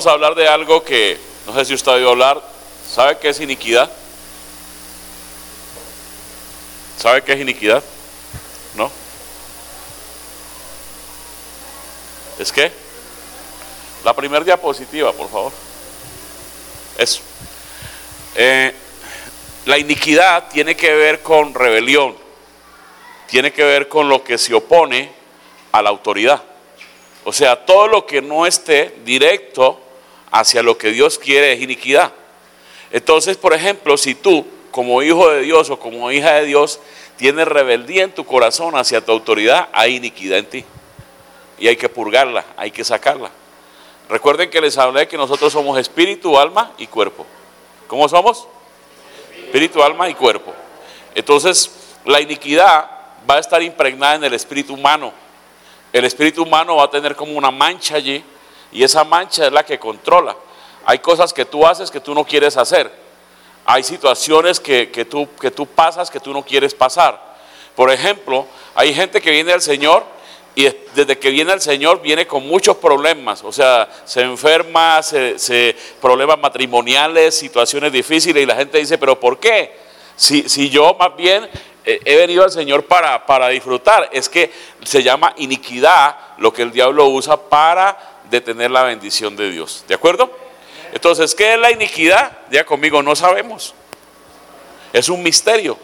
Vamos a hablar de algo que no sé si usted ha oído hablar. ¿Sabe qué es iniquidad? ¿Sabe qué es iniquidad? ¿No? ¿Es qué? La primera diapositiva, por favor. Eso. Eh, la iniquidad tiene que ver con rebelión, tiene que ver con lo que se opone a la autoridad. O sea, todo lo que no esté directo hacia lo que Dios quiere es iniquidad. Entonces, por ejemplo, si tú, como hijo de Dios o como hija de Dios, tienes rebeldía en tu corazón hacia tu autoridad, hay iniquidad en ti. Y hay que purgarla, hay que sacarla. Recuerden que les hablé que nosotros somos espíritu, alma y cuerpo. ¿Cómo somos? Espíritu, alma y cuerpo. Entonces, la iniquidad va a estar impregnada en el espíritu humano. El espíritu humano va a tener como una mancha allí y esa mancha es la que controla. Hay cosas que tú haces que tú no quieres hacer. Hay situaciones que, tú, que tú pasas que tú no quieres pasar. Por ejemplo, hay gente que viene al Señor y desde que viene al Señor viene con muchos problemas. O sea, se enferma, se, problemas matrimoniales, situaciones difíciles y la gente dice, pero ¿por qué? Si, si yo más bien he venido al Señor para, para disfrutar. Es que se llama iniquidad lo que el diablo usa para de tener la bendición de Dios. ¿De acuerdo? Entonces, ¿qué es la iniquidad? Ya conmigo no sabemos. Es un misterio,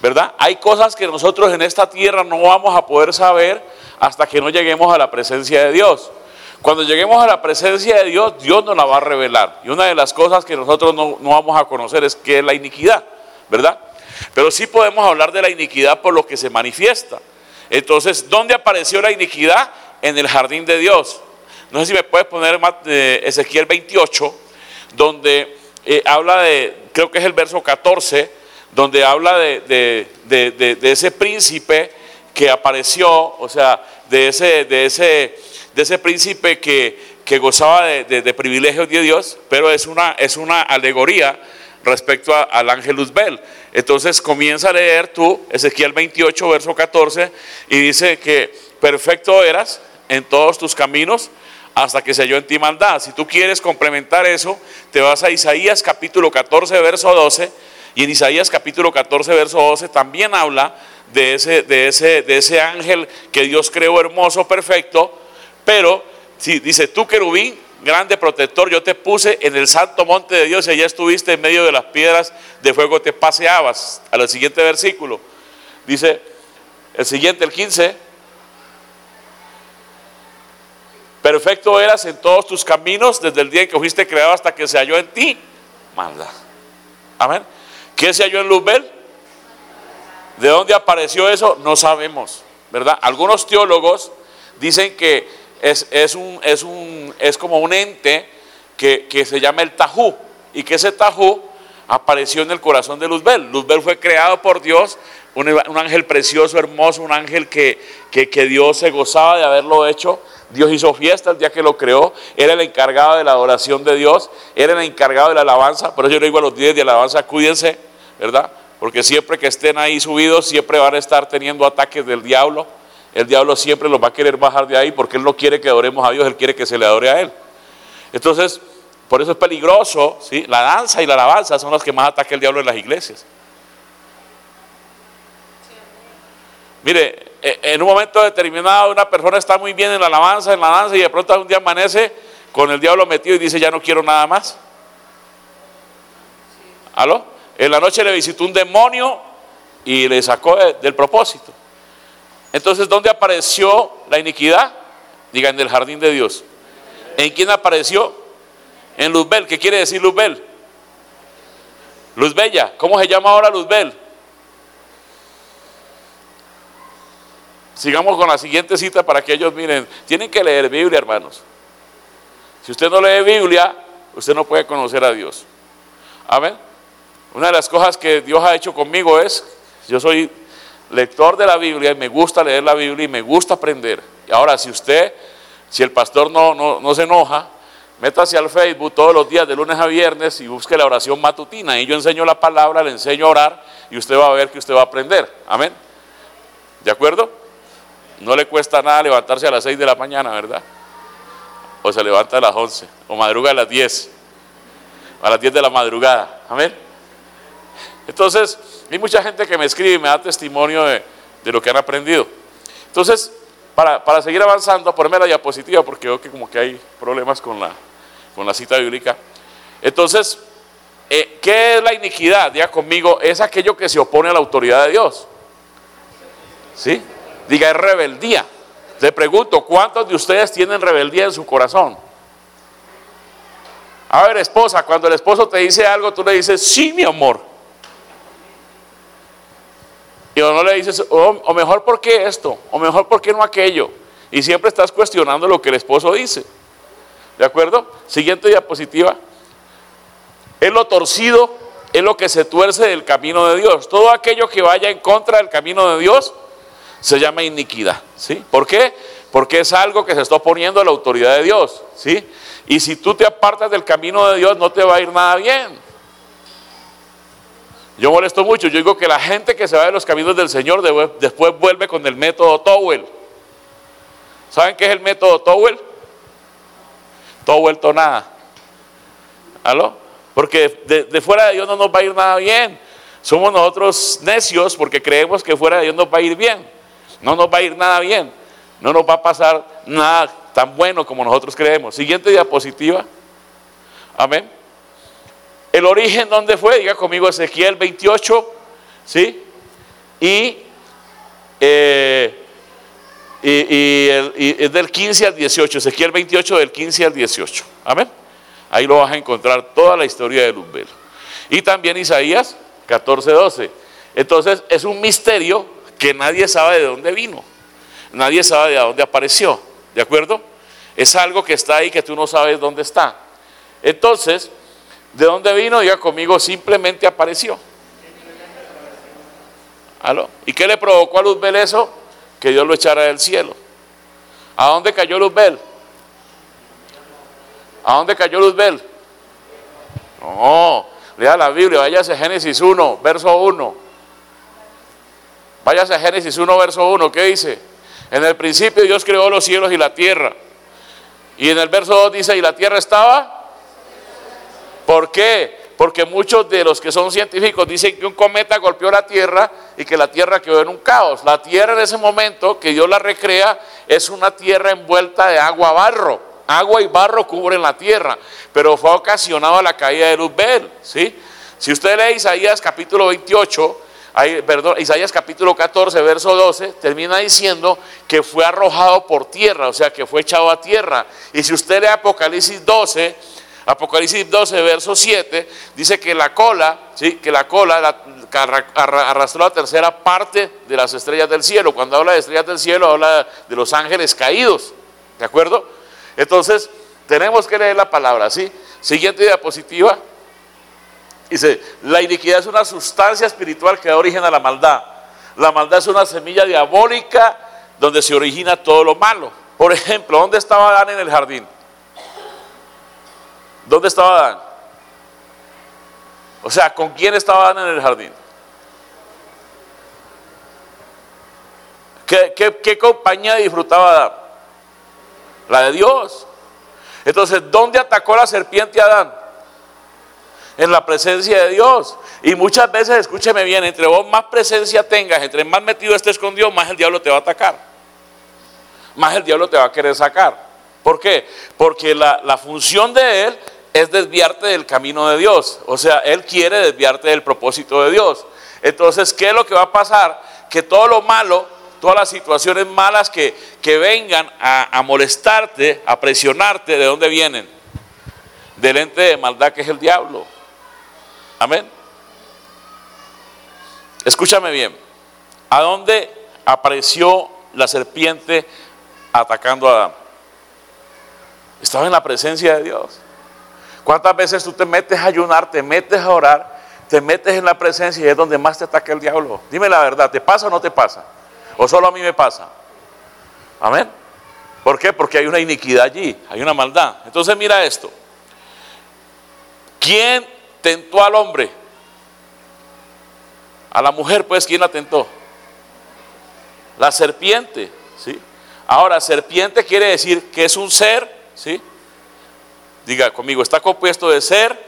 ¿verdad? Hay cosas que nosotros en esta tierra no vamos a poder saber hasta que no lleguemos a la presencia de Dios. Cuando lleguemos a la presencia de Dios, Dios nos la va a revelar. Y una de las cosas que nosotros no, no vamos a conocer es qué es la iniquidad, ¿verdad? Pero sí podemos hablar de la iniquidad por lo que se manifiesta. Entonces, ¿dónde apareció la iniquidad? En el jardín de Dios. No sé si me puedes poner Ezequiel 28, donde eh, habla de, creo que es el verso 14, donde habla de, ese príncipe que apareció, o sea, de ese, de ese, príncipe que, gozaba de, privilegios de Dios, pero es una, alegoría respecto al ángel Luzbel. Entonces comienza a leer tú Ezequiel 28, verso 14, y dice que perfecto eras en todos tus caminos hasta que se halló en ti maldad. Si tú quieres complementar eso, te vas a Isaías capítulo 14, verso 12, y en Isaías capítulo 14, verso 12 también habla de ese, de ese, de ese ángel que Dios creó hermoso, perfecto, pero si dice, tú querubín, grande protector, yo te puse en el santo monte de Dios y allá estuviste en medio de las piedras de fuego, te paseabas. Al siguiente versículo, dice, el siguiente, el 15, Perfecto eras en todos tus caminos desde el día en que fuiste creado hasta que se halló en ti maldad. Amén. ¿Qué se halló en Luzbel? ¿De dónde apareció eso? No sabemos, ¿verdad? Algunos teólogos dicen que es, un, es, un, es como un ente que, se llama el Tajú y que ese Tajú apareció en el corazón de Luzbel. Luzbel fue creado por Dios, un, ángel precioso, hermoso, un ángel que, que, que Dios se gozaba de haberlo hecho Dios hizo fiesta el día que lo creó, era el encargado de la adoración de Dios, era el encargado de la alabanza, por eso yo le digo a los días de alabanza, cuídense, ¿verdad? Porque siempre que estén ahí subidos, siempre van a estar teniendo ataques del diablo. El diablo siempre los va a querer bajar de ahí porque él no quiere que adoremos a Dios, él quiere que se le adore a él. Entonces, por eso es peligroso, ¿sí? La danza y la alabanza son las que más ataca el diablo en las iglesias. Mire, eh, en un momento determinado una persona está muy bien en la alabanza, en la danza y de pronto un día amanece con el diablo metido y dice ya no quiero nada más. ¿Aló? En la noche le visitó un demonio y le sacó del propósito. Entonces, ¿dónde apareció la iniquidad? Diga, en el jardín de Dios. ¿En quién apareció? En Luzbel. ¿Qué quiere decir Luzbel? Luzbella. ¿Cómo se llama ahora Luzbel? Sigamos con la siguiente cita para que ellos miren. Tienen que leer Biblia, hermanos. Si usted no lee Biblia, usted no puede conocer a Dios. Amén. Una de las cosas que Dios ha hecho conmigo es, yo soy lector de la Biblia y me gusta leer la Biblia y me gusta aprender. Y ahora, si usted, si el pastor no, no, no se enoja, métase al Facebook todos los días de lunes a viernes y busque la oración matutina. Y yo enseño la palabra, le enseño a orar y usted va a ver que usted va a aprender. Amén. ¿De acuerdo? No le cuesta nada levantarse a las 6 de la mañana, ¿verdad? o se levanta a las 11, o madruga a las 10, a las 10 de la madrugada. Amén. Entonces, hay mucha gente que me escribe y me da testimonio de, lo que han aprendido. Entonces, para, para, seguir avanzando, ponerme la diapositiva porque veo que como que hay problemas con la, con la cita bíblica. Entonces, eh, ¿qué es la iniquidad? Diga conmigo, es aquello que se opone a la autoridad de Dios. ¿Sí? Diga, es rebeldía. Le pregunto, ¿cuántos de ustedes tienen rebeldía en su corazón? A ver, esposa, cuando el esposo te dice algo, tú le dices, sí, mi amor. Y o no le dices, o mejor, ¿por qué esto? O mejor, ¿por qué no aquello? Y siempre estás cuestionando lo que el esposo dice. ¿De acuerdo? Siguiente diapositiva. Es lo torcido, es lo que se tuerce del camino de Dios. Todo aquello que vaya en contra del camino de Dios se llama iniquidad. ¿sí? ¿Por qué? Porque es algo que se está oponiendo a la autoridad de Dios. ¿sí? Y si tú te apartas del camino de Dios, no te va a ir nada bien. Yo molesto mucho, yo digo que la gente que se va de los caminos del Señor después vuelve con el método Towel. ¿Saben qué es el método Towel? Todo vuelto nada. ¿Aló? Porque de fuera de Dios no nos va a ir nada bien. Somos nosotros necios porque creemos que fuera de Dios nos va a ir bien. No nos va a ir nada bien. No nos va a pasar nada tan bueno como nosotros creemos. Siguiente diapositiva. Amén. El origen, ¿dónde fue? Diga conmigo Ezequiel 28. ¿Sí? Y, eh, y, es del 15 al 18. Ezequiel 28 del 15 al 18. Amén. Ahí lo vas a encontrar toda la historia de Luzbel. Y también Isaías 14, 12. Entonces es un misterio que nadie sabe de dónde vino, nadie sabe de dónde apareció, ¿de acuerdo? Es algo que está ahí que tú no sabes dónde está. Entonces, ¿de dónde vino? Diga conmigo, simplemente apareció. ¿Aló? ¿Y qué le provocó a Luzbel eso? Que Dios lo echara del cielo. ¿A dónde cayó Luzbel? ¿A dónde cayó Luzbel? No, lea la Biblia, váyase Génesis 1, verso 1. Váyase a Génesis 1, verso 1, ¿qué dice? En el principio Dios creó los cielos y la tierra. Y en el verso 2 dice, ¿y la tierra estaba? ¿Por qué? Porque muchos de los que son científicos dicen que un cometa golpeó la tierra y que la tierra quedó en un caos. La tierra en ese momento que Dios la recrea es una tierra envuelta de agua barro. Agua y barro cubren la tierra, pero fue ocasionado la caída de Luzbel, ¿sí? Si usted lee Isaías capítulo 28, Isaías capítulo 14, verso 12, termina diciendo que fue arrojado por tierra, o sea, que fue echado a tierra. Y si usted lee Apocalipsis 12, Apocalipsis 12, verso 7, dice que la cola, ¿sí? que la cola arrastró la tercera parte de las estrellas del cielo. Cuando habla de estrellas del cielo, habla de los ángeles caídos. ¿De acuerdo? Entonces, tenemos que leer la palabra, ¿sí? Siguiente diapositiva. Dice, la iniquidad es una sustancia espiritual que da origen a la maldad. La maldad es una semilla diabólica donde se origina todo lo malo. Por ejemplo, ¿dónde estaba Adán en el jardín? ¿Dónde estaba Adán? O sea, ¿con quién estaba Adán en el jardín? ¿Qué, compañía disfrutaba Adán? La de Dios. Entonces, ¿dónde atacó la serpiente a Adán? En la presencia de Dios. Y muchas veces, escúcheme bien, entre vos más presencia tengas, entre más metido estés con Dios, más el diablo te va a atacar. Más el diablo te va a querer sacar. ¿Por qué? Porque la, función de él es desviarte del camino de Dios. O sea, él quiere desviarte del propósito de Dios. Entonces, ¿qué es lo que va a pasar? Que todo lo malo, todas las situaciones malas que, que vengan a, a molestarte, a presionarte, ¿de dónde vienen? Del ente de maldad que es el diablo. Amén. Escúchame bien. ¿A dónde apareció la serpiente atacando a Adán? Estaba en la presencia de Dios. ¿Cuántas veces tú te metes a ayunar, te metes a orar, te metes en la presencia y es donde más te ataca el diablo? Dime la verdad, ¿te pasa o no te pasa? ¿O solo a mí me pasa? Amén. ¿Por qué? Porque hay una iniquidad allí, hay una maldad. Entonces mira esto. ¿Quién tentó al hombre. A la mujer, pues, ¿quién la tentó? La serpiente, ¿sí? Ahora, serpiente quiere decir que es un ser, ¿sí? Diga conmigo, está compuesto de ser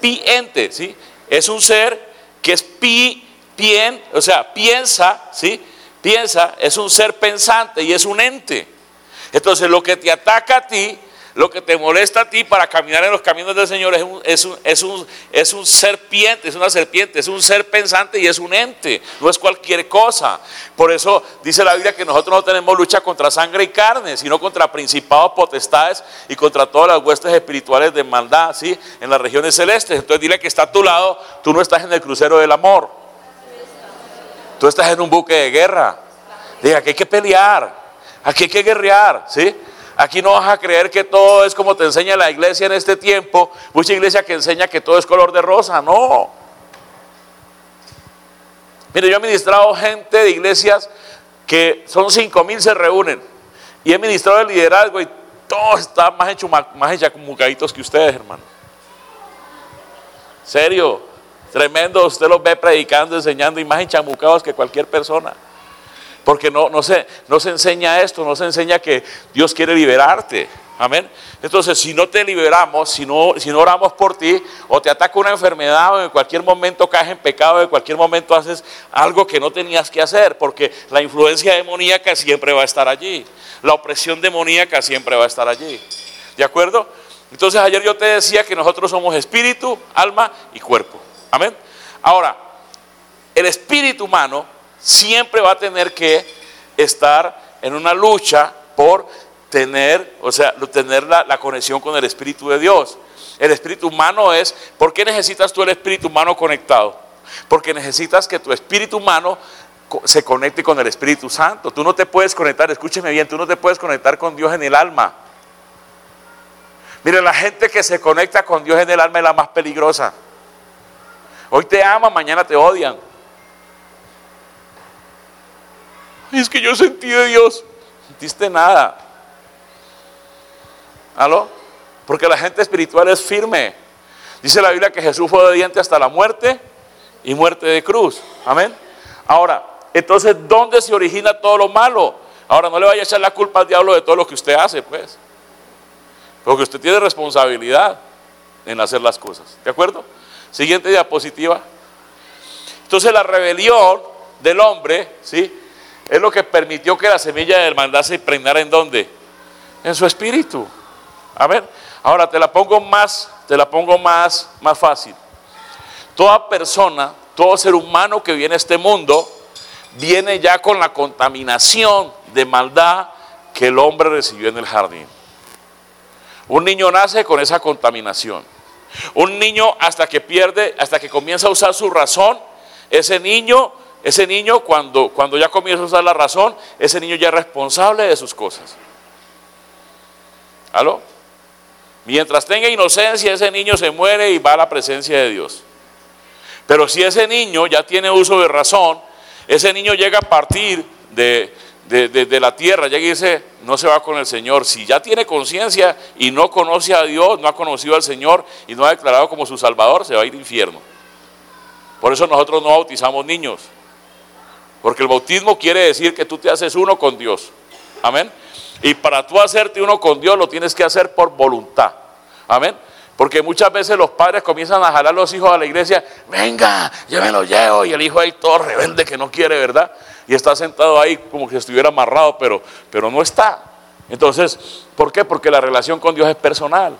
piente, ¿sí? Es un ser que es pi, pien, o sea, piensa, ¿sí? Piensa, es un ser pensante y es un ente. Entonces lo que te ataca a ti lo que te molesta a ti para caminar en los caminos del Señor es un, es un, es un, es un serpiente, es una serpiente, es un ser pensante y es un ente, no es cualquier cosa. Por eso dice la Biblia que nosotros no tenemos lucha contra sangre y carne, sino contra principados, potestades y contra todas las huestes espirituales de maldad, ¿sí? En las regiones celestes. Entonces dile que está a tu lado, tú no estás en el crucero del amor. Tú estás en un buque de guerra. Diga que hay que pelear, aquí hay que guerrear, ¿sí? Aquí no vas a creer que todo es como te enseña la iglesia en este tiempo. Mucha iglesia que enseña que todo es color de rosa. No. Mire, yo he ministrado gente de iglesias que son cinco mil se reúnen. Y he ministrado el liderazgo y todos están más, hecho, más que ustedes, hermano. Serio, tremendo. Usted los ve predicando, enseñando y más enchamucados que cualquier persona. Porque no, no, se, no se enseña esto, no se enseña que Dios quiere liberarte. Amén. Entonces, si no te liberamos, si no, si no oramos por ti, o te ataca una enfermedad, o en cualquier momento caes en pecado, o en cualquier momento haces algo que no tenías que hacer, porque la influencia demoníaca siempre va a estar allí. La opresión demoníaca siempre va a estar allí. ¿De acuerdo? Entonces, ayer yo te decía que nosotros somos espíritu, alma y cuerpo. Amén. Ahora, el espíritu humano siempre va a tener que estar en una lucha por tener, o sea, tener la, conexión con el Espíritu de Dios. El Espíritu humano es, ¿por qué necesitas tú el Espíritu humano conectado? Porque necesitas que tu Espíritu humano se conecte con el Espíritu Santo. Tú no te puedes conectar, escúcheme bien, tú no te puedes conectar con Dios en el alma. Mire, la gente que se conecta con Dios en el alma es la más peligrosa. Hoy te ama, mañana te odian. Es que yo sentí de Dios. Sentiste nada. ¿Aló? Porque la gente espiritual es firme. Dice la Biblia que Jesús fue obediente hasta la muerte y muerte de cruz. Amén. Ahora, entonces, ¿dónde se origina todo lo malo? Ahora, no le vaya a echar la culpa al diablo de todo lo que usted hace, pues. Porque usted tiene responsabilidad en hacer las cosas. ¿De acuerdo? Siguiente diapositiva. Entonces, la rebelión del hombre, ¿sí? Es lo que permitió que la semilla de hermandad se impregnara en dónde? En su espíritu. A ver, ahora te la pongo más, te la pongo más, más fácil. Toda persona, todo ser humano que viene a este mundo, viene ya con la contaminación de maldad que el hombre recibió en el jardín. Un niño nace con esa contaminación. Un niño hasta que pierde, hasta que comienza a usar su razón, ese niño ese niño cuando, cuando ya comienza a usar la razón, ese niño ya es responsable de sus cosas. ¿Aló? Mientras tenga inocencia, ese niño se muere y va a la presencia de Dios. Pero si ese niño ya tiene uso de razón, ese niño llega a partir de, de, la tierra, llega y dice, no se va con el Señor. Si ya tiene conciencia y no conoce a Dios, no ha conocido al Señor y no ha declarado como su Salvador, se va a ir al infierno. Por eso nosotros no bautizamos niños. Porque el bautismo quiere decir que tú te haces uno con Dios. Amén. Y para tú hacerte uno con Dios lo tienes que hacer por voluntad. Amén. Porque muchas veces los padres comienzan a jalar a los hijos a la iglesia, venga, yo me lo llevo, y el hijo ahí todo rebelde que no quiere, ¿verdad? Y está sentado ahí como que estuviera amarrado, pero, pero no está. Entonces, ¿por qué? Porque la relación con Dios es personal.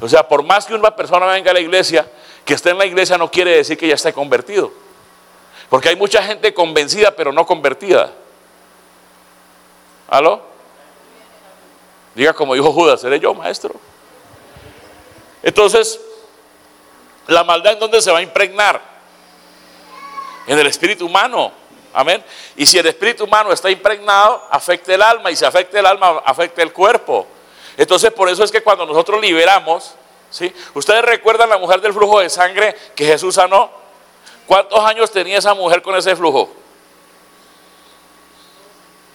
O sea, por más que una persona venga a la iglesia, que esté en la iglesia no quiere decir que ya esté convertido. Porque hay mucha gente convencida pero no convertida. ¿Aló? Diga como dijo Judas, ¿seré yo maestro? Entonces, la maldad en dónde se va a impregnar? En el espíritu humano. Amén. Y si el espíritu humano está impregnado, afecta el alma. Y si afecta el alma, afecta el cuerpo. Entonces, por eso es que cuando nosotros liberamos, ¿sí? ¿Ustedes recuerdan la mujer del flujo de sangre que Jesús sanó? ¿Cuántos años tenía esa mujer con ese flujo?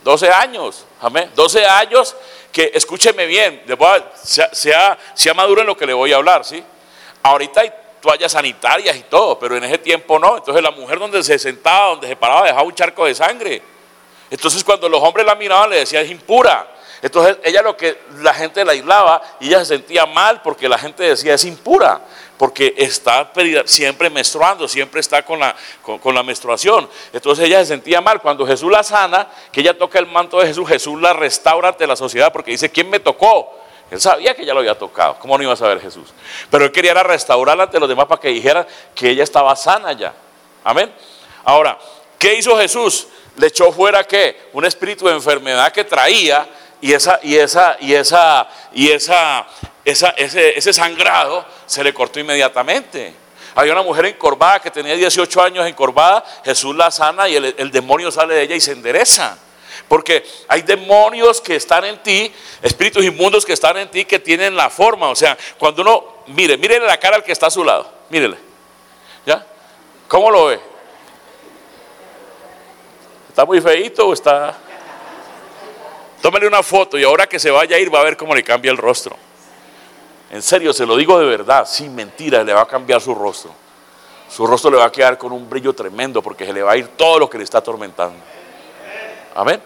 12 años, amén. 12 años que, escúcheme bien, sea, sea, maduro en lo que le voy a hablar, ¿sí? Ahorita hay toallas sanitarias y todo, pero en ese tiempo no. Entonces la mujer donde se sentaba, donde se paraba, dejaba un charco de sangre. Entonces cuando los hombres la miraban le decían es impura. Entonces ella lo que la gente la aislaba y ella se sentía mal porque la gente decía es impura, porque está siempre menstruando, siempre está con la, con, la menstruación. Entonces ella se sentía mal. Cuando Jesús la sana, que ella toca el manto de Jesús, Jesús la restaura ante la sociedad porque dice, ¿quién me tocó? Él sabía que ya lo había tocado. ¿Cómo no iba a saber Jesús? Pero él quería restaurarla ante los demás para que dijera que ella estaba sana ya. Amén. Ahora, ¿qué hizo Jesús? Le echó fuera qué? Un espíritu de enfermedad que traía y esa y esa y esa y esa, ese, ese sangrado se le cortó inmediatamente. Había una mujer encorvada que tenía 18 años encorvada, Jesús la sana y el, el demonio sale de ella y se endereza. Porque hay demonios que están en ti, espíritus inmundos que están en ti que tienen la forma. O sea, cuando uno, mire, mire la cara al que está a su lado. Mírele. ¿Ya? ¿Cómo lo ve? ¿Está muy feito o está.? Tómale una foto y ahora que se vaya a ir va a ver cómo le cambia el rostro. En serio, se lo digo de verdad, sin mentira, le va a cambiar su rostro. Su rostro le va a quedar con un brillo tremendo porque se le va a ir todo lo que le está atormentando. Amén.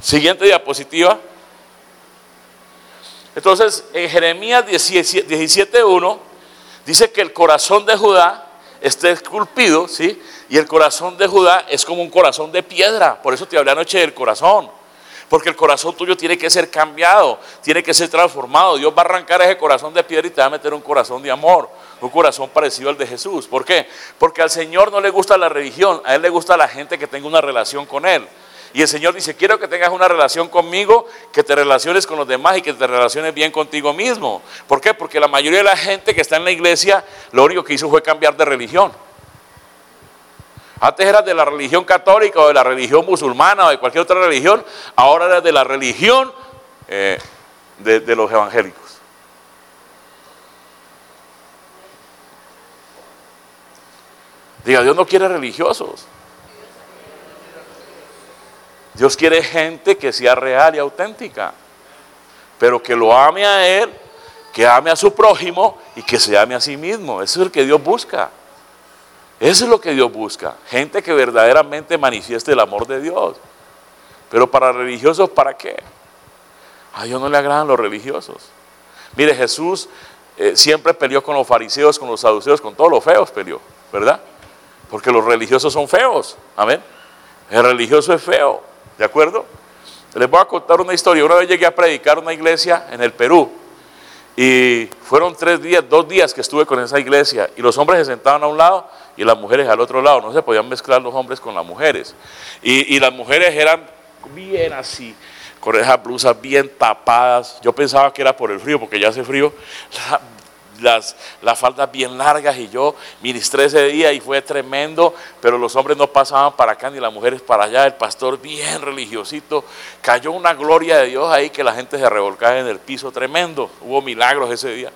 Siguiente diapositiva. Entonces, en Jeremías 17.1 dice que el corazón de Judá está esculpido, ¿sí? Y el corazón de Judá es como un corazón de piedra. Por eso te hablé anoche del corazón. Porque el corazón tuyo tiene que ser cambiado, tiene que ser transformado. Dios va a arrancar ese corazón de piedra y te va a meter un corazón de amor, un corazón parecido al de Jesús. ¿Por qué? Porque al Señor no le gusta la religión, a Él le gusta la gente que tenga una relación con Él. Y el Señor dice, quiero que tengas una relación conmigo, que te relaciones con los demás y que te relaciones bien contigo mismo. ¿Por qué? Porque la mayoría de la gente que está en la iglesia, lo único que hizo fue cambiar de religión. Antes eras de la religión católica o de la religión musulmana o de cualquier otra religión, ahora eres de la religión eh, de, de los evangélicos. Diga, Dios no quiere religiosos. Dios quiere gente que sea real y auténtica, pero que lo ame a Él, que ame a su prójimo y que se ame a sí mismo. Eso es lo que Dios busca. Eso es lo que Dios busca. Gente que verdaderamente manifieste el amor de Dios. Pero para religiosos, ¿para qué? A Dios no le agradan los religiosos. Mire, Jesús eh, siempre peleó con los fariseos, con los saduceos, con todos los feos peleó, ¿verdad? Porque los religiosos son feos. Amén. El religioso es feo. ¿De acuerdo? Les voy a contar una historia. Una vez llegué a predicar una iglesia en el Perú. Y fueron tres días, dos días que estuve con esa iglesia. Y los hombres se sentaban a un lado y las mujeres al otro lado. No se podían mezclar los hombres con las mujeres. Y, y las mujeres eran bien así, con esas blusas bien tapadas. Yo pensaba que era por el frío, porque ya hace frío las, las faldas bien largas y yo ministré ese día y fue tremendo, pero los hombres no pasaban para acá ni las mujeres para allá, el pastor bien religiosito, cayó una gloria de Dios ahí que la gente se revolcaba en el piso tremendo, hubo milagros ese día.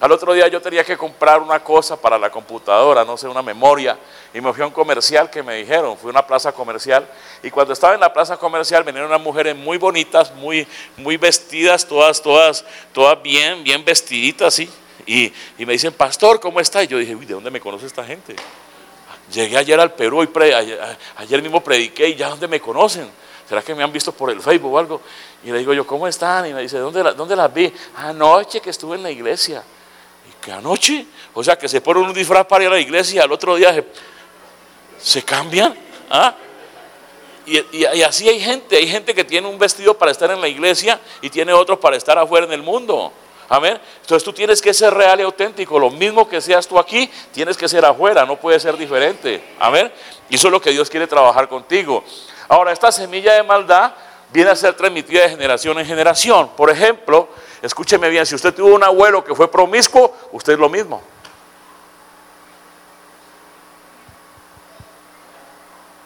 Al otro día yo tenía que comprar una cosa para la computadora, no sé, una memoria, y me fui a un comercial que me dijeron, fui a una plaza comercial, y cuando estaba en la plaza comercial vinieron unas mujeres muy bonitas, muy, muy vestidas, todas, todas, todas bien, bien vestiditas, ¿sí? Y, me dicen, pastor, ¿cómo está? Y yo dije, uy, ¿de dónde me conoce esta gente? Llegué ayer al Perú y ayer, mismo prediqué y ya dónde me conocen. ¿Será que me han visto por el Facebook o algo? Y le digo yo, ¿cómo están? Y me dice, ¿dónde, dónde las vi? Anoche que estuve en la iglesia. ¿Y qué anoche? O sea, que se ponen un disfraz para ir a la iglesia y al otro día se, cambian. ¿Ah? Y, y, así hay gente, hay gente que tiene un vestido para estar en la iglesia y tiene otro para estar afuera en el mundo. Amén. Entonces tú tienes que ser real y auténtico. Lo mismo que seas tú aquí, tienes que ser afuera, no puede ser diferente. Amén. Y eso es lo que Dios quiere trabajar contigo. Ahora, esta semilla de maldad viene a ser transmitida de generación en generación. Por ejemplo, escúcheme bien, si usted tuvo un abuelo que fue promiscuo, usted es lo mismo.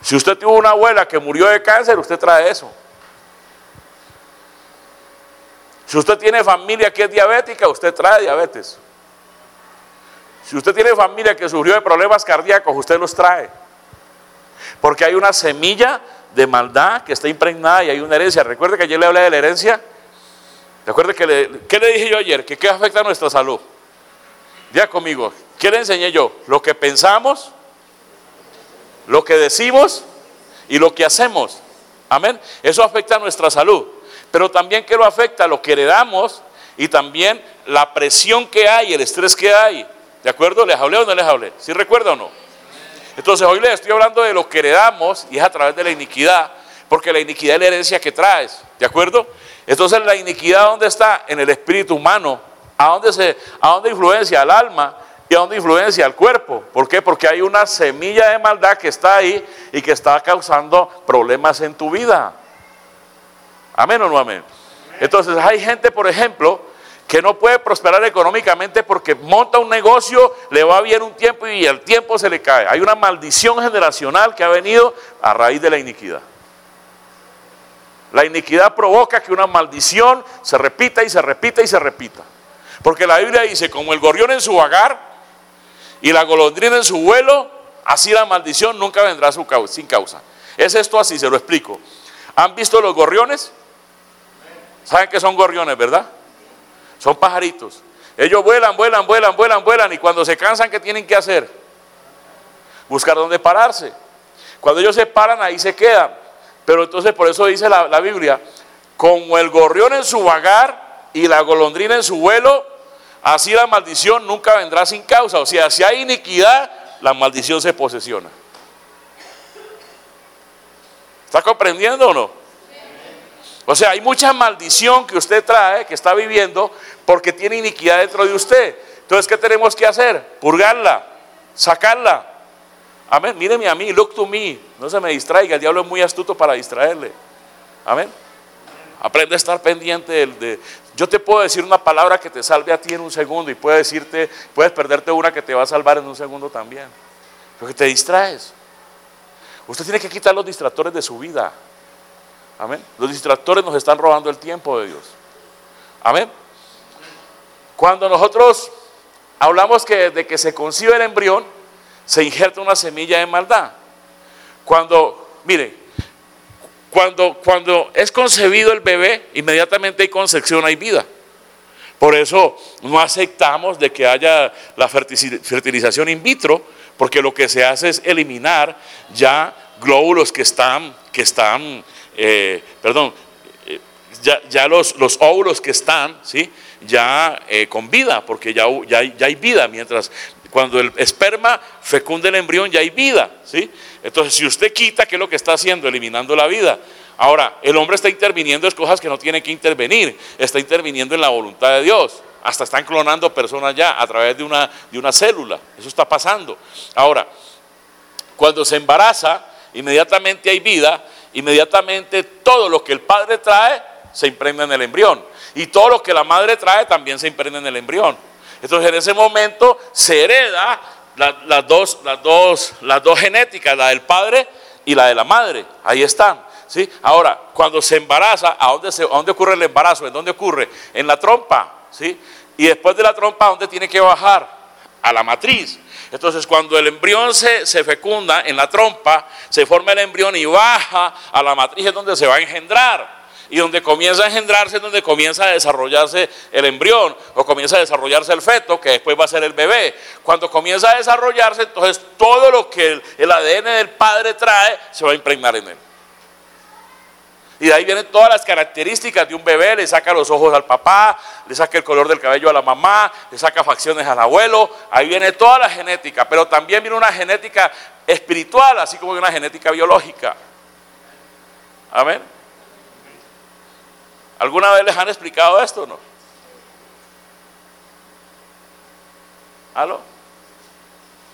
Si usted tuvo una abuela que murió de cáncer, usted trae eso. Si usted tiene familia que es diabética, usted trae diabetes. Si usted tiene familia que sufrió de problemas cardíacos, usted los trae. Porque hay una semilla de maldad que está impregnada y hay una herencia. Recuerde que ayer le hablé de la herencia. Recuerde que ¿qué le dije yo ayer? Que qué afecta a nuestra salud. Ya conmigo, ¿qué le enseñé yo? Lo que pensamos, lo que decimos y lo que hacemos. Amén. Eso afecta a nuestra salud. Pero también que lo afecta lo que heredamos y también la presión que hay, el estrés que hay. ¿De acuerdo? ¿Les hablé o no les hablé? ¿Sí recuerda o no? Entonces hoy les estoy hablando de lo que heredamos y es a través de la iniquidad, porque la iniquidad es la herencia que traes. ¿De acuerdo? Entonces la iniquidad ¿dónde está? En el espíritu humano. ¿A dónde, se, a dónde influencia? Al alma y a dónde influencia al cuerpo. ¿Por qué? Porque hay una semilla de maldad que está ahí y que está causando problemas en tu vida. Amén o no amén. Entonces hay gente, por ejemplo, que no puede prosperar económicamente porque monta un negocio, le va bien un tiempo y el tiempo se le cae. Hay una maldición generacional que ha venido a raíz de la iniquidad. La iniquidad provoca que una maldición se repita y se repita y se repita. Porque la Biblia dice, como el gorrión en su vagar, y la golondrina en su vuelo, así la maldición nunca vendrá sin causa. Es esto así, se lo explico. ¿Han visto los gorriones? ¿Saben que son gorriones, verdad? Son pajaritos. Ellos vuelan, vuelan, vuelan, vuelan, vuelan y cuando se cansan, ¿qué tienen que hacer? Buscar dónde pararse. Cuando ellos se paran, ahí se quedan. Pero entonces por eso dice la, la Biblia, como el gorrión en su vagar y la golondrina en su vuelo, Así la maldición nunca vendrá sin causa. O sea, si hay iniquidad, la maldición se posesiona. ¿Está comprendiendo o no? O sea, hay mucha maldición que usted trae, que está viviendo, porque tiene iniquidad dentro de usted. Entonces, ¿qué tenemos que hacer? Purgarla, sacarla. Amén. Míreme a mí, look to me. No se me distraiga, el diablo es muy astuto para distraerle. Amén. Aprende a estar pendiente de, yo te puedo decir una palabra que te salve a ti en un segundo y puedes decirte, puedes perderte una que te va a salvar en un segundo también. Porque te distraes. Usted tiene que quitar los distractores de su vida. Amén. Los distractores nos están robando el tiempo de Dios. Amén. Cuando nosotros hablamos que de que se concibe el embrión, se injerta una semilla de maldad. Cuando, mire, cuando, cuando es concebido el bebé, inmediatamente hay concepción, hay vida. Por eso no aceptamos de que haya la fertilización in vitro, porque lo que se hace es eliminar ya glóbulos que están, que están, eh, perdón, eh, ya, los, los, óvulos que están, ¿sí? ya eh, con vida, porque ya, ya, ya, hay vida, mientras cuando el esperma fecunda el embrión ya hay vida, ¿sí? Entonces, si usted quita, ¿qué es lo que está haciendo? Eliminando la vida. Ahora, el hombre está interviniendo en cosas que no tiene que intervenir, está interviniendo en la voluntad de Dios. Hasta están clonando personas ya a través de una, de una célula. Eso está pasando. Ahora, cuando se embaraza, inmediatamente hay vida, inmediatamente todo lo que el padre trae se impregna en el embrión. Y todo lo que la madre trae también se impregna en el embrión. Entonces en ese momento se hereda las, dos, las, dos, las dos genéticas, la del padre y la de la madre. Ahí están. ¿sí? Ahora, cuando se embaraza, ¿a dónde, se, dónde ocurre el embarazo? ¿En dónde ocurre? En la trompa. ¿sí? Y después de la trompa, ¿a dónde tiene que bajar? A la matriz. Entonces, cuando el embrión se, se, fecunda en la trompa, se forma el embrión y baja a la matriz, es donde se va a engendrar y donde comienza a engendrarse es donde comienza a desarrollarse el embrión o comienza a desarrollarse el feto, que después va a ser el bebé. Cuando comienza a desarrollarse, entonces todo lo que el, ADN del padre trae se va a impregnar en él. Y de ahí vienen todas las características de un bebé, le saca los ojos al papá, le saca el color del cabello a la mamá, le saca facciones al abuelo, ahí viene toda la genética, pero también viene una genética espiritual, así como una genética biológica. Amén. ¿Alguna vez les han explicado esto o no? ¿Aló?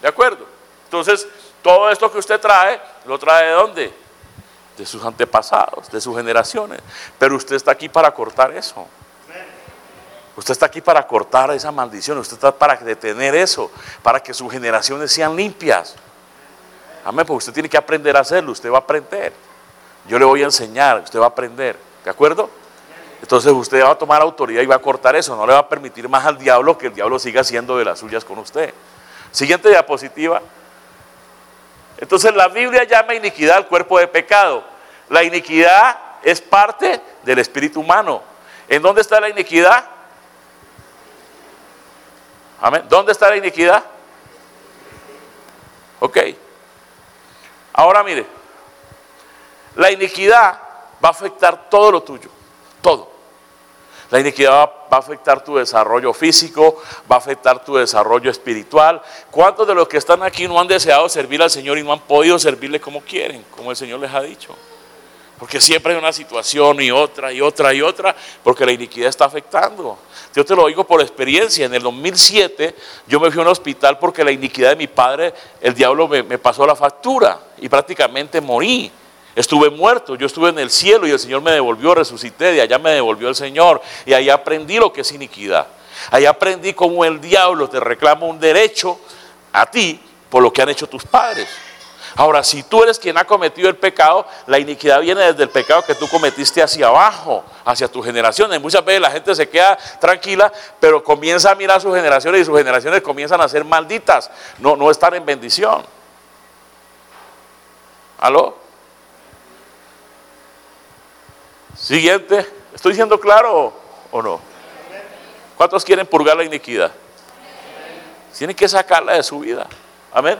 ¿De acuerdo? Entonces, todo esto que usted trae, ¿lo trae de dónde? De sus antepasados, de sus generaciones. Pero usted está aquí para cortar eso. Usted está aquí para cortar esa maldición. Usted está para detener eso. Para que sus generaciones sean limpias. Amén. Porque usted tiene que aprender a hacerlo. Usted va a aprender. Yo le voy a enseñar. Usted va a aprender. ¿De acuerdo? Entonces usted va a tomar autoridad y va a cortar eso, no le va a permitir más al diablo que el diablo siga haciendo de las suyas con usted. Siguiente diapositiva. Entonces la Biblia llama iniquidad al cuerpo de pecado. La iniquidad es parte del espíritu humano. ¿En dónde está la iniquidad? Amén. ¿Dónde está la iniquidad? Ok. Ahora mire, la iniquidad va a afectar todo lo tuyo Todo. La iniquidad va, a afectar tu desarrollo físico, va a afectar tu desarrollo espiritual. ¿Cuántos de los que están aquí no han deseado servir al Señor y no han podido servirle como quieren, como el Señor les ha dicho? Porque siempre hay una situación y otra y otra y otra, porque la iniquidad está afectando. Yo te lo digo por experiencia. En el 2007 yo me fui a un hospital porque la iniquidad de mi padre, el diablo me, me pasó la factura y prácticamente morí. Estuve muerto, yo estuve en el cielo y el Señor me devolvió, resucité, de allá me devolvió el Señor y ahí aprendí lo que es iniquidad. Ahí aprendí cómo el diablo te reclama un derecho a ti por lo que han hecho tus padres. Ahora, si tú eres quien ha cometido el pecado, la iniquidad viene desde el pecado que tú cometiste hacia abajo, hacia tus generaciones. Muchas veces la gente se queda tranquila, pero comienza a mirar sus generaciones y sus generaciones comienzan a ser malditas, no, no están en bendición. ¿Aló? Siguiente, ¿estoy siendo claro o no? ¿Cuántos quieren purgar la iniquidad? Tienen que sacarla de su vida. Amén.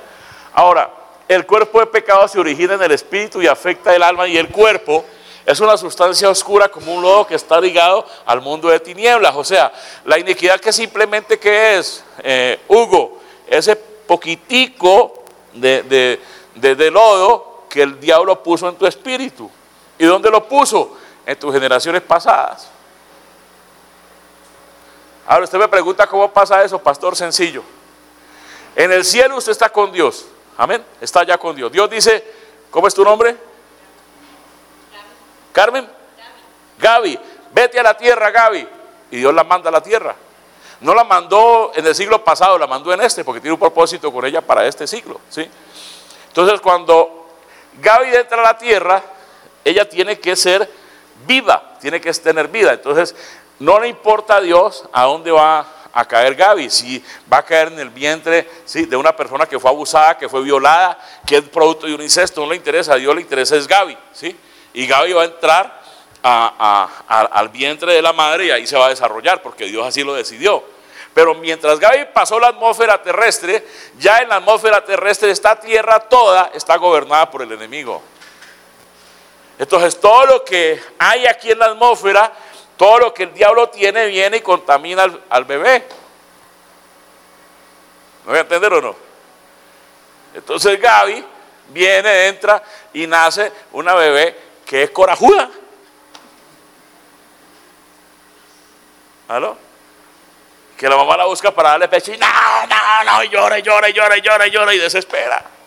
Ahora, el cuerpo de pecado se origina en el espíritu y afecta el alma y el cuerpo. Es una sustancia oscura como un lodo que está ligado al mundo de tinieblas. O sea, la iniquidad que simplemente que es, eh, Hugo, ese poquitico de, de, de lodo que el diablo puso en tu espíritu. ¿Y dónde lo puso? En tus generaciones pasadas. Ahora usted me pregunta cómo pasa eso, pastor, sencillo. En el cielo usted está con Dios. Amén. Está ya con Dios. Dios dice, ¿cómo es tu nombre? Carmen. Gaby. Vete a la tierra, Gaby. Y Dios la manda a la tierra. No la mandó en el siglo pasado, la mandó en este, porque tiene un propósito con ella para este siglo. ¿sí? Entonces, cuando Gaby entra a la tierra, ella tiene que ser viva, tiene que tener vida. Entonces, no le importa a Dios a dónde va a caer Gaby, si va a caer en el vientre de una persona que fue abusada, que fue violada, que es producto de un incesto, no le interesa, a Dios le interesa es Gaby, ¿sí? Y Gaby va a entrar al vientre de la madre y ahí se va a desarrollar, porque Dios así lo decidió. Pero mientras Gaby pasó la atmósfera terrestre, ya en la atmósfera terrestre esta tierra toda está gobernada por el enemigo. Entonces todo lo que hay aquí en la atmósfera, todo lo que el diablo tiene, viene y contamina al, bebé. ¿Me voy a entender o no? Entonces Gaby viene, entra y nace una bebé que es corajuda. ¿Aló? Que la mamá la busca para darle pecho y no, no, no, y llora, llora, llora, llora, llora y desespera.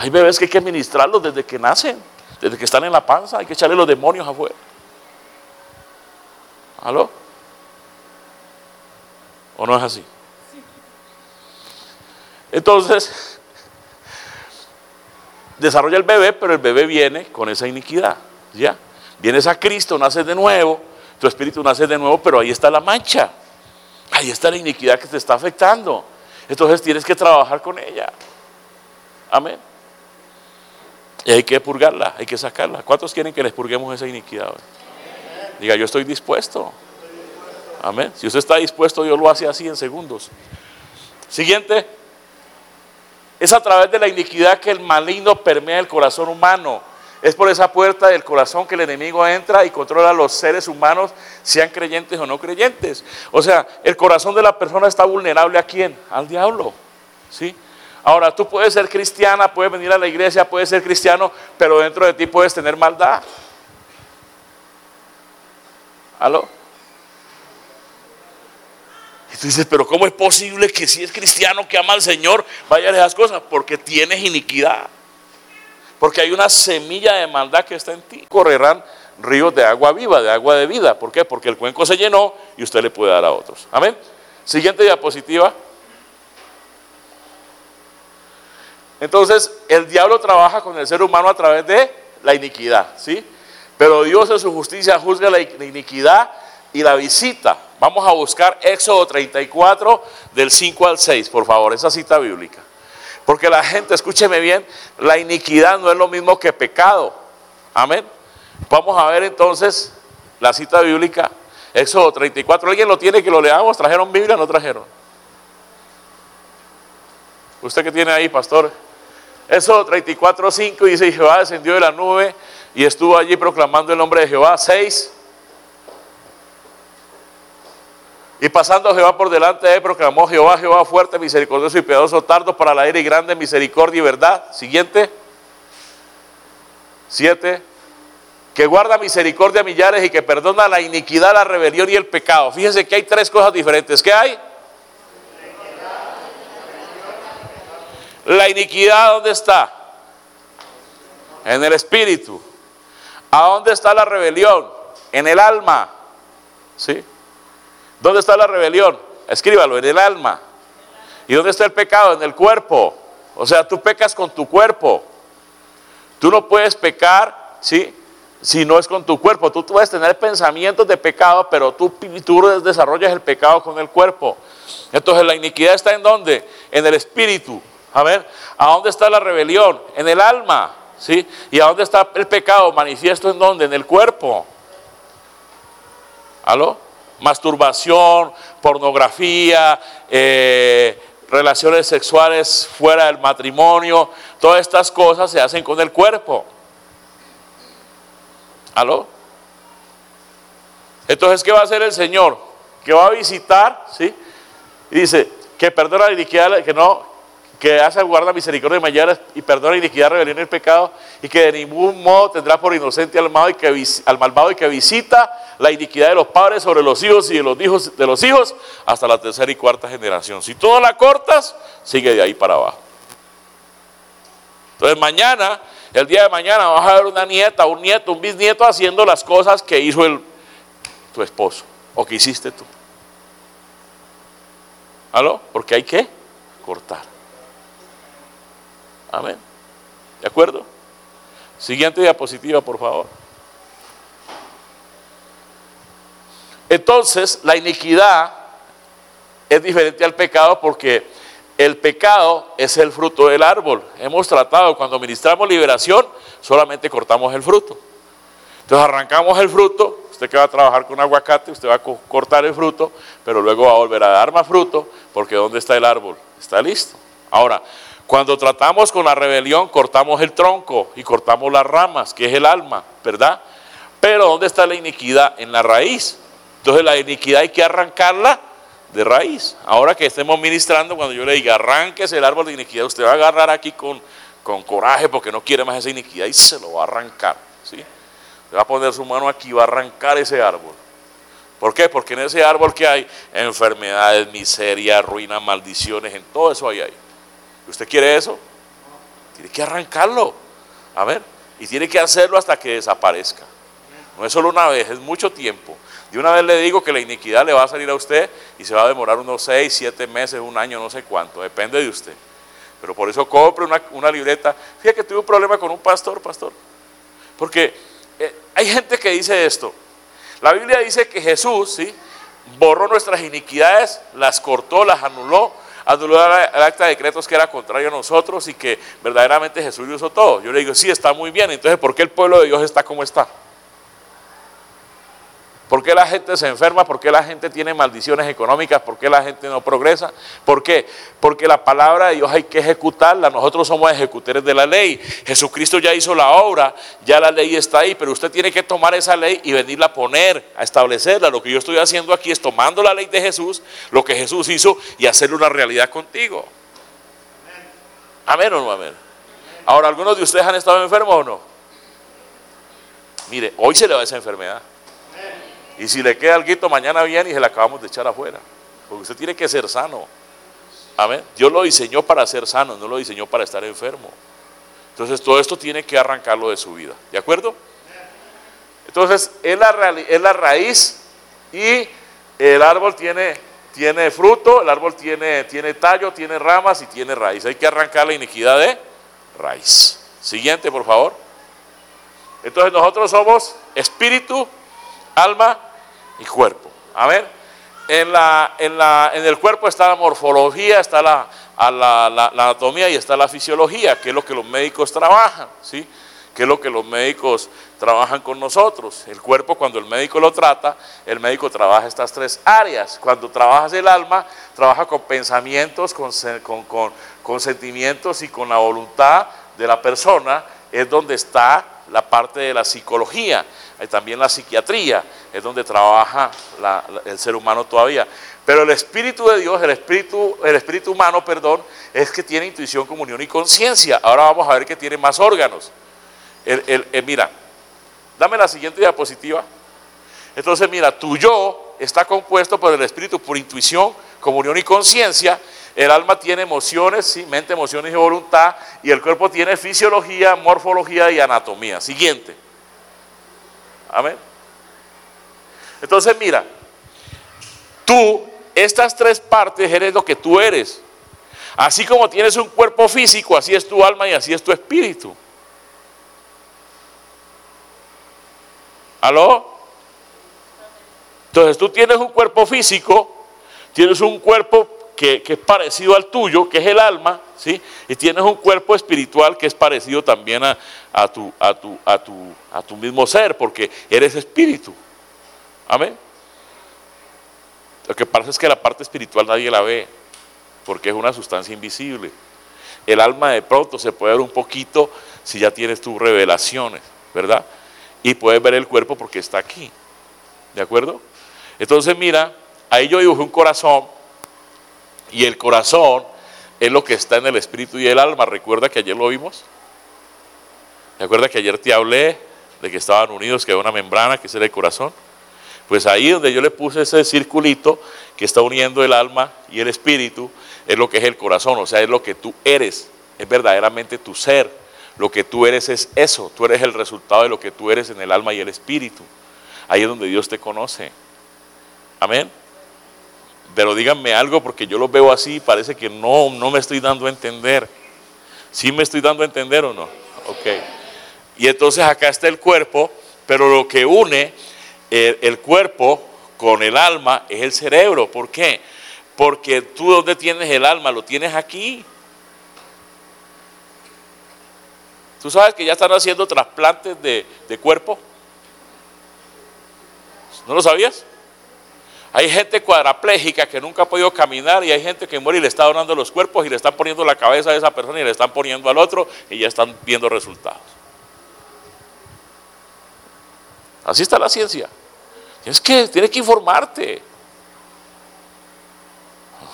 Hay bebés que hay que administrarlos desde que nacen, desde que están en la panza, hay que echarle los demonios afuera. ¿Aló? ¿O no es así? Entonces, desarrolla el bebé, pero el bebé viene con esa iniquidad. ¿Ya? Vienes a Cristo, naces de nuevo, tu espíritu nace de nuevo, pero ahí está la mancha. Ahí está la iniquidad que te está afectando. Entonces tienes que trabajar con ella. Amén. Y hay que purgarla, hay que sacarla. ¿Cuántos quieren que les purguemos esa iniquidad hoy? Diga, yo estoy dispuesto. Amén. Si usted está dispuesto, Dios lo hace así en segundos. Siguiente. Es a través de la iniquidad que el maligno permea el corazón humano. Es por esa puerta del corazón que el enemigo entra y controla a los seres humanos, sean creyentes o no creyentes. O sea, el corazón de la persona está vulnerable a quién? Al diablo. ¿Sí? Ahora, tú puedes ser cristiana, puedes venir a la iglesia, puedes ser cristiano, pero dentro de ti puedes tener maldad. ¿Aló? Y tú dices, pero ¿cómo es posible que si es cristiano que ama al Señor vaya a esas cosas? Porque tienes iniquidad. Porque hay una semilla de maldad que está en ti. Correrán ríos de agua viva, de agua de vida. ¿Por qué? Porque el cuenco se llenó y usted le puede dar a otros. Amén. Siguiente diapositiva. Entonces, el diablo trabaja con el ser humano a través de la iniquidad, ¿sí? Pero Dios en su justicia juzga la iniquidad y la visita. Vamos a buscar Éxodo 34 del 5 al 6, por favor, esa cita bíblica. Porque la gente, escúcheme bien, la iniquidad no es lo mismo que pecado. Amén. Vamos a ver entonces la cita bíblica, Éxodo 34. ¿Alguien lo tiene que lo leamos? ¿Trajeron Biblia o no trajeron? ¿Usted qué tiene ahí, pastor? Eso 34.5 dice, y Jehová descendió de la nube y estuvo allí proclamando el nombre de Jehová. 6. Y pasando Jehová por delante de él, proclamó Jehová, Jehová fuerte, misericordioso y piadoso, tardo para la ira y grande misericordia y verdad. Siguiente. Siete. Que guarda misericordia a millares y que perdona la iniquidad, la rebelión y el pecado. Fíjense que hay tres cosas diferentes. ¿Qué hay? La iniquidad, ¿dónde está? En el espíritu. ¿A dónde está la rebelión? En el alma. ¿Sí? ¿Dónde está la rebelión? Escríbalo, en el alma. ¿Y dónde está el pecado? En el cuerpo. O sea, tú pecas con tu cuerpo. Tú no puedes pecar, ¿sí? Si no es con tu cuerpo. Tú puedes tener pensamientos de pecado, pero tú, tú desarrollas el pecado con el cuerpo. Entonces, ¿la iniquidad está en dónde? En el espíritu. A ver, ¿a dónde está la rebelión? En el alma, ¿sí? ¿Y a dónde está el pecado? Manifiesto en dónde? En el cuerpo. ¿Aló? masturbación, pornografía, eh, relaciones sexuales fuera del matrimonio, todas estas cosas se hacen con el cuerpo. ¿Aló? Entonces, ¿qué va a hacer el Señor? Que va a visitar, ¿sí? Y dice, que perdona iniquidad, que no, que hace guarda misericordia de mayores y perdona iniquidad, rebelión y pecado, y que de ningún modo tendrá por inocente al malvado, y que, al malvado y que visita la iniquidad de los padres sobre los hijos y de los hijos de los hijos hasta la tercera y cuarta generación. Si todo la cortas, sigue de ahí para abajo. Entonces mañana, el día de mañana, vas a ver una nieta, un nieto, un bisnieto haciendo las cosas que hizo tu esposo o que hiciste tú. ¿Aló? Porque hay que cortar. Amén. ¿De acuerdo? Siguiente diapositiva, por favor. Entonces, la iniquidad es diferente al pecado porque el pecado es el fruto del árbol. Hemos tratado, cuando ministramos liberación, solamente cortamos el fruto. Entonces arrancamos el fruto, usted que va a trabajar con aguacate, usted va a cortar el fruto, pero luego va a volver a dar más fruto, porque ¿dónde está el árbol? Está listo. Ahora, cuando tratamos con la rebelión, cortamos el tronco y cortamos las ramas, que es el alma, ¿verdad? Pero ¿dónde está la iniquidad? En la raíz. Entonces la iniquidad hay que arrancarla de raíz. Ahora que estemos ministrando, cuando yo le diga, arranques el árbol de iniquidad, usted va a agarrar aquí con, con coraje porque no quiere más esa iniquidad y se lo va a arrancar. ¿sí? va a poner su mano aquí y va a arrancar ese árbol. ¿Por qué? Porque en ese árbol que hay enfermedades, miseria, ruina, maldiciones, en todo eso hay ahí. ¿Usted quiere eso? Tiene que arrancarlo. A ver. Y tiene que hacerlo hasta que desaparezca. No es solo una vez, es mucho tiempo. De una vez le digo que la iniquidad le va a salir a usted y se va a demorar unos 6, 7 meses, un año, no sé cuánto. Depende de usted. Pero por eso compre una, libreta. Fíjate que tuve un problema con un pastor, pastor. Porque eh, hay gente que dice esto. La Biblia dice que Jesús, ¿sí? Borró nuestras iniquidades, las cortó, las anuló anuló el acta de decretos que era contrario a nosotros y que verdaderamente Jesús lo hizo todo. Yo le digo, sí, está muy bien. Entonces, ¿por qué el pueblo de Dios está como está? ¿Por qué la gente se enferma? ¿Por qué la gente tiene maldiciones económicas? ¿Por qué la gente no progresa? ¿Por qué? Porque la palabra de Dios hay que ejecutarla. Nosotros somos ejecutores de la ley. Jesucristo ya hizo la obra, ya la ley está ahí, pero usted tiene que tomar esa ley y venirla a poner, a establecerla. Lo que yo estoy haciendo aquí es tomando la ley de Jesús, lo que Jesús hizo, y hacerle una realidad contigo. Amén o no amén. Ahora, ¿algunos de ustedes han estado enfermos o no? Mire, hoy se le va esa enfermedad. Y si le queda algo, mañana viene y se la acabamos de echar afuera. Porque usted tiene que ser sano. Amén. Dios lo diseñó para ser sano, no lo diseñó para estar enfermo. Entonces todo esto tiene que arrancarlo de su vida. ¿De acuerdo? Entonces es la, es la raíz y el árbol tiene, tiene fruto, el árbol tiene, tiene tallo, tiene ramas y tiene raíz. Hay que arrancar la iniquidad de raíz. Siguiente, por favor. Entonces nosotros somos espíritu, alma y cuerpo. A ver, en, la, en, la, en el cuerpo está la morfología, está la, la, anatomía y está la fisiología, que es lo que los médicos trabajan, ¿sí? que es lo que los médicos trabajan con nosotros. El cuerpo, cuando el médico lo trata, el médico trabaja estas tres áreas. Cuando trabajas el alma, trabaja con pensamientos, con, con, con, con sentimientos y con la voluntad de la persona es donde está la parte de la psicología, hay también la psiquiatría, es donde trabaja el ser humano todavía. Pero el espíritu de Dios, el espíritu, el espíritu humano, perdón, es que tiene intuición, comunión y conciencia. Ahora vamos a ver que tiene más órganos. mira, dame la siguiente diapositiva. Entonces, mira, tu yo está compuesto por el espíritu, por intuición, comunión y conciencia. El alma tiene emociones, ¿sí? mente, emociones y voluntad. Y el cuerpo tiene fisiología, morfología y anatomía. Siguiente. Amén. Entonces, mira, tú, estas tres partes eres lo que tú eres. Así como tienes un cuerpo físico, así es tu alma y así es tu espíritu. ¿Aló? Entonces tú tienes un cuerpo físico, tienes un cuerpo que, es parecido al tuyo, que es el alma, ¿sí? Y tienes un cuerpo espiritual que es parecido también a, tu, a, tu, a, tu, a tu mismo ser, porque eres espíritu. Amén. Lo que pasa es que la parte espiritual nadie la ve, porque es una sustancia invisible. El alma de pronto se puede ver un poquito si ya tienes tus revelaciones, ¿verdad? Y puedes ver el cuerpo porque está aquí. ¿De acuerdo? Entonces mira, ahí yo dibujé un corazón y el corazón es lo que está en el espíritu y el alma. ¿Recuerda que ayer lo vimos? ¿Recuerda que ayer te hablé de que estaban unidos, que hay una membrana, que es el corazón? Pues ahí donde yo le puse ese circulito que está uniendo el alma y el espíritu, es lo que es el corazón, o sea, es lo que tú eres, es verdaderamente tu ser. Lo que tú eres es eso, tú eres el resultado de lo que tú eres en el alma y el espíritu. Ahí es donde Dios te conoce. Amén. Pero díganme algo porque yo lo veo así y parece que no, no me estoy dando a entender. ¿Sí me estoy dando a entender o no? Ok. Y entonces acá está el cuerpo, pero lo que une el, el cuerpo con el alma es el cerebro. ¿Por qué? Porque tú donde tienes el alma, lo tienes aquí. ¿Tú sabes que ya están haciendo trasplantes de, de cuerpo? ¿No lo sabías? Hay gente cuadraplégica que nunca ha podido caminar y hay gente que muere y le está donando los cuerpos y le están poniendo la cabeza a esa persona y le están poniendo al otro y ya están viendo resultados. Así está la ciencia. Es que tienes que informarte.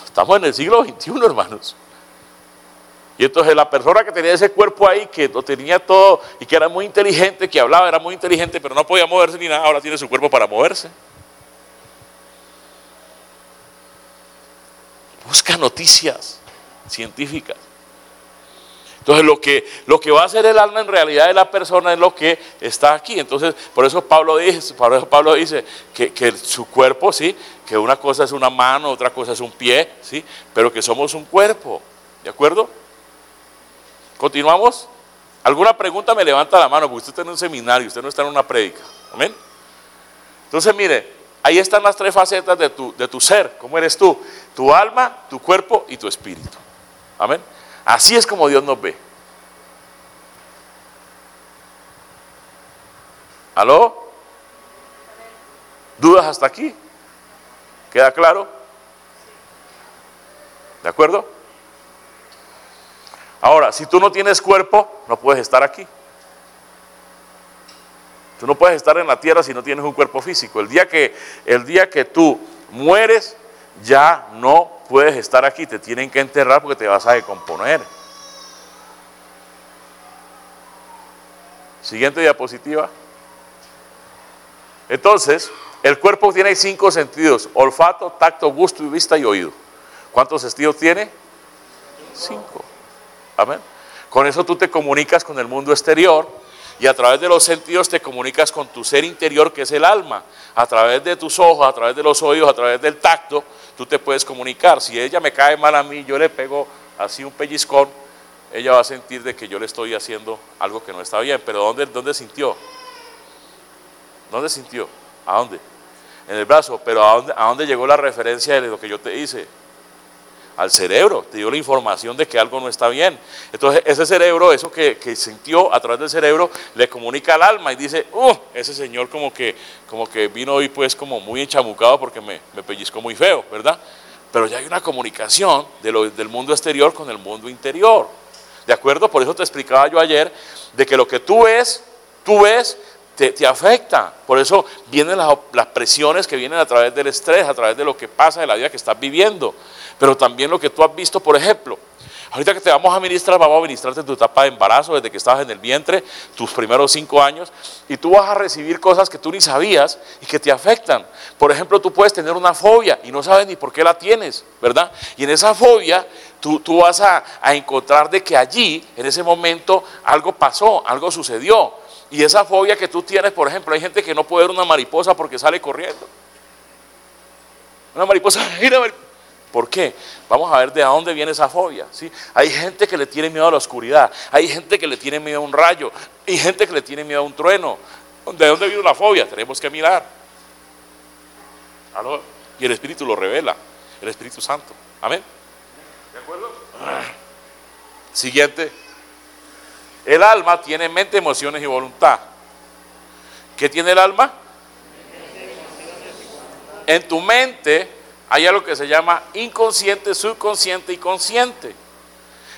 Estamos en el siglo XXI, hermanos. Y entonces la persona que tenía ese cuerpo ahí, que lo tenía todo y que era muy inteligente, que hablaba, era muy inteligente, pero no podía moverse ni nada, ahora tiene su cuerpo para moverse. Busca noticias científicas. Entonces lo que, lo que va a hacer el alma en realidad de la persona es lo que está aquí. Entonces por eso Pablo dice, por Pablo dice que, que, su cuerpo, sí, que una cosa es una mano, otra cosa es un pie, sí, pero que somos un cuerpo. ¿De acuerdo? ¿Continuamos? ¿Alguna pregunta me levanta la mano? Porque usted está en un seminario, usted no está en una prédica. Amén. Entonces mire, Ahí están las tres facetas de tu, de tu ser, cómo eres tú, tu alma, tu cuerpo y tu espíritu. Amén. Así es como Dios nos ve. ¿Aló? ¿Dudas hasta aquí? ¿Queda claro? ¿De acuerdo? Ahora, si tú no tienes cuerpo, no puedes estar aquí. Tú no puedes estar en la tierra si no tienes un cuerpo físico. El día que, el día que tú mueres, ya no puedes estar aquí. Te tienen que enterrar porque te vas a decomponer. Siguiente diapositiva. Entonces, el cuerpo tiene cinco sentidos: olfato, tacto, gusto, vista y oído. ¿Cuántos sentidos tiene? Cinco. Amén. Con eso tú te comunicas con el mundo exterior y a través de los sentidos te comunicas con tu ser interior que es el alma. A través de tus ojos, a través de los oídos, a través del tacto, tú te puedes comunicar. Si ella me cae mal a mí, yo le pego así un pellizcón, ella va a sentir de que yo le estoy haciendo algo que no está bien. Pero ¿dónde, dónde sintió? ¿Dónde sintió? ¿A dónde? En el brazo. Pero ¿a dónde, ¿a dónde llegó la referencia de lo que yo te hice? Al cerebro, te dio la información de que algo no está bien. Entonces ese cerebro, eso que, sintió a través del cerebro, le comunica al alma y dice, uh, ese señor como que, como que vino hoy pues como muy enchamucado porque me, pellizcó muy feo, ¿verdad? Pero ya hay una comunicación de lo, del mundo exterior con el mundo interior. ¿De acuerdo? Por eso te explicaba yo ayer de que lo que tú ves, tú ves, te, afecta. Por eso vienen las, las, presiones que vienen a través del estrés, a través de lo que pasa de la vida que estás viviendo. Pero también lo que tú has visto, por ejemplo, Ahorita que te vamos a ministrar, vamos a ministrarte tu etapa de embarazo desde que estabas en el vientre, tus primeros cinco años, y tú vas a recibir cosas que tú ni sabías y que te afectan. Por ejemplo, tú puedes tener una fobia y no sabes ni por qué la tienes, ¿verdad? Y en esa fobia tú, vas a, encontrar de que allí, en ese momento, algo pasó, algo sucedió. Y esa fobia que tú tienes, por ejemplo, hay gente que no puede ver una mariposa porque sale corriendo. Una mariposa, mira, ¿Por qué? Vamos a ver de dónde viene esa fobia. ¿sí? Hay gente que le tiene miedo a la oscuridad, hay gente que le tiene miedo a un rayo, hay gente que le tiene miedo a un trueno. ¿De dónde vino la fobia? Tenemos que mirar. Y el Espíritu lo revela, el Espíritu Santo. Amén. ¿De acuerdo? Siguiente. El alma tiene mente, emociones y voluntad. ¿Qué tiene el alma? En tu mente hay algo que se llama inconsciente, subconsciente y consciente.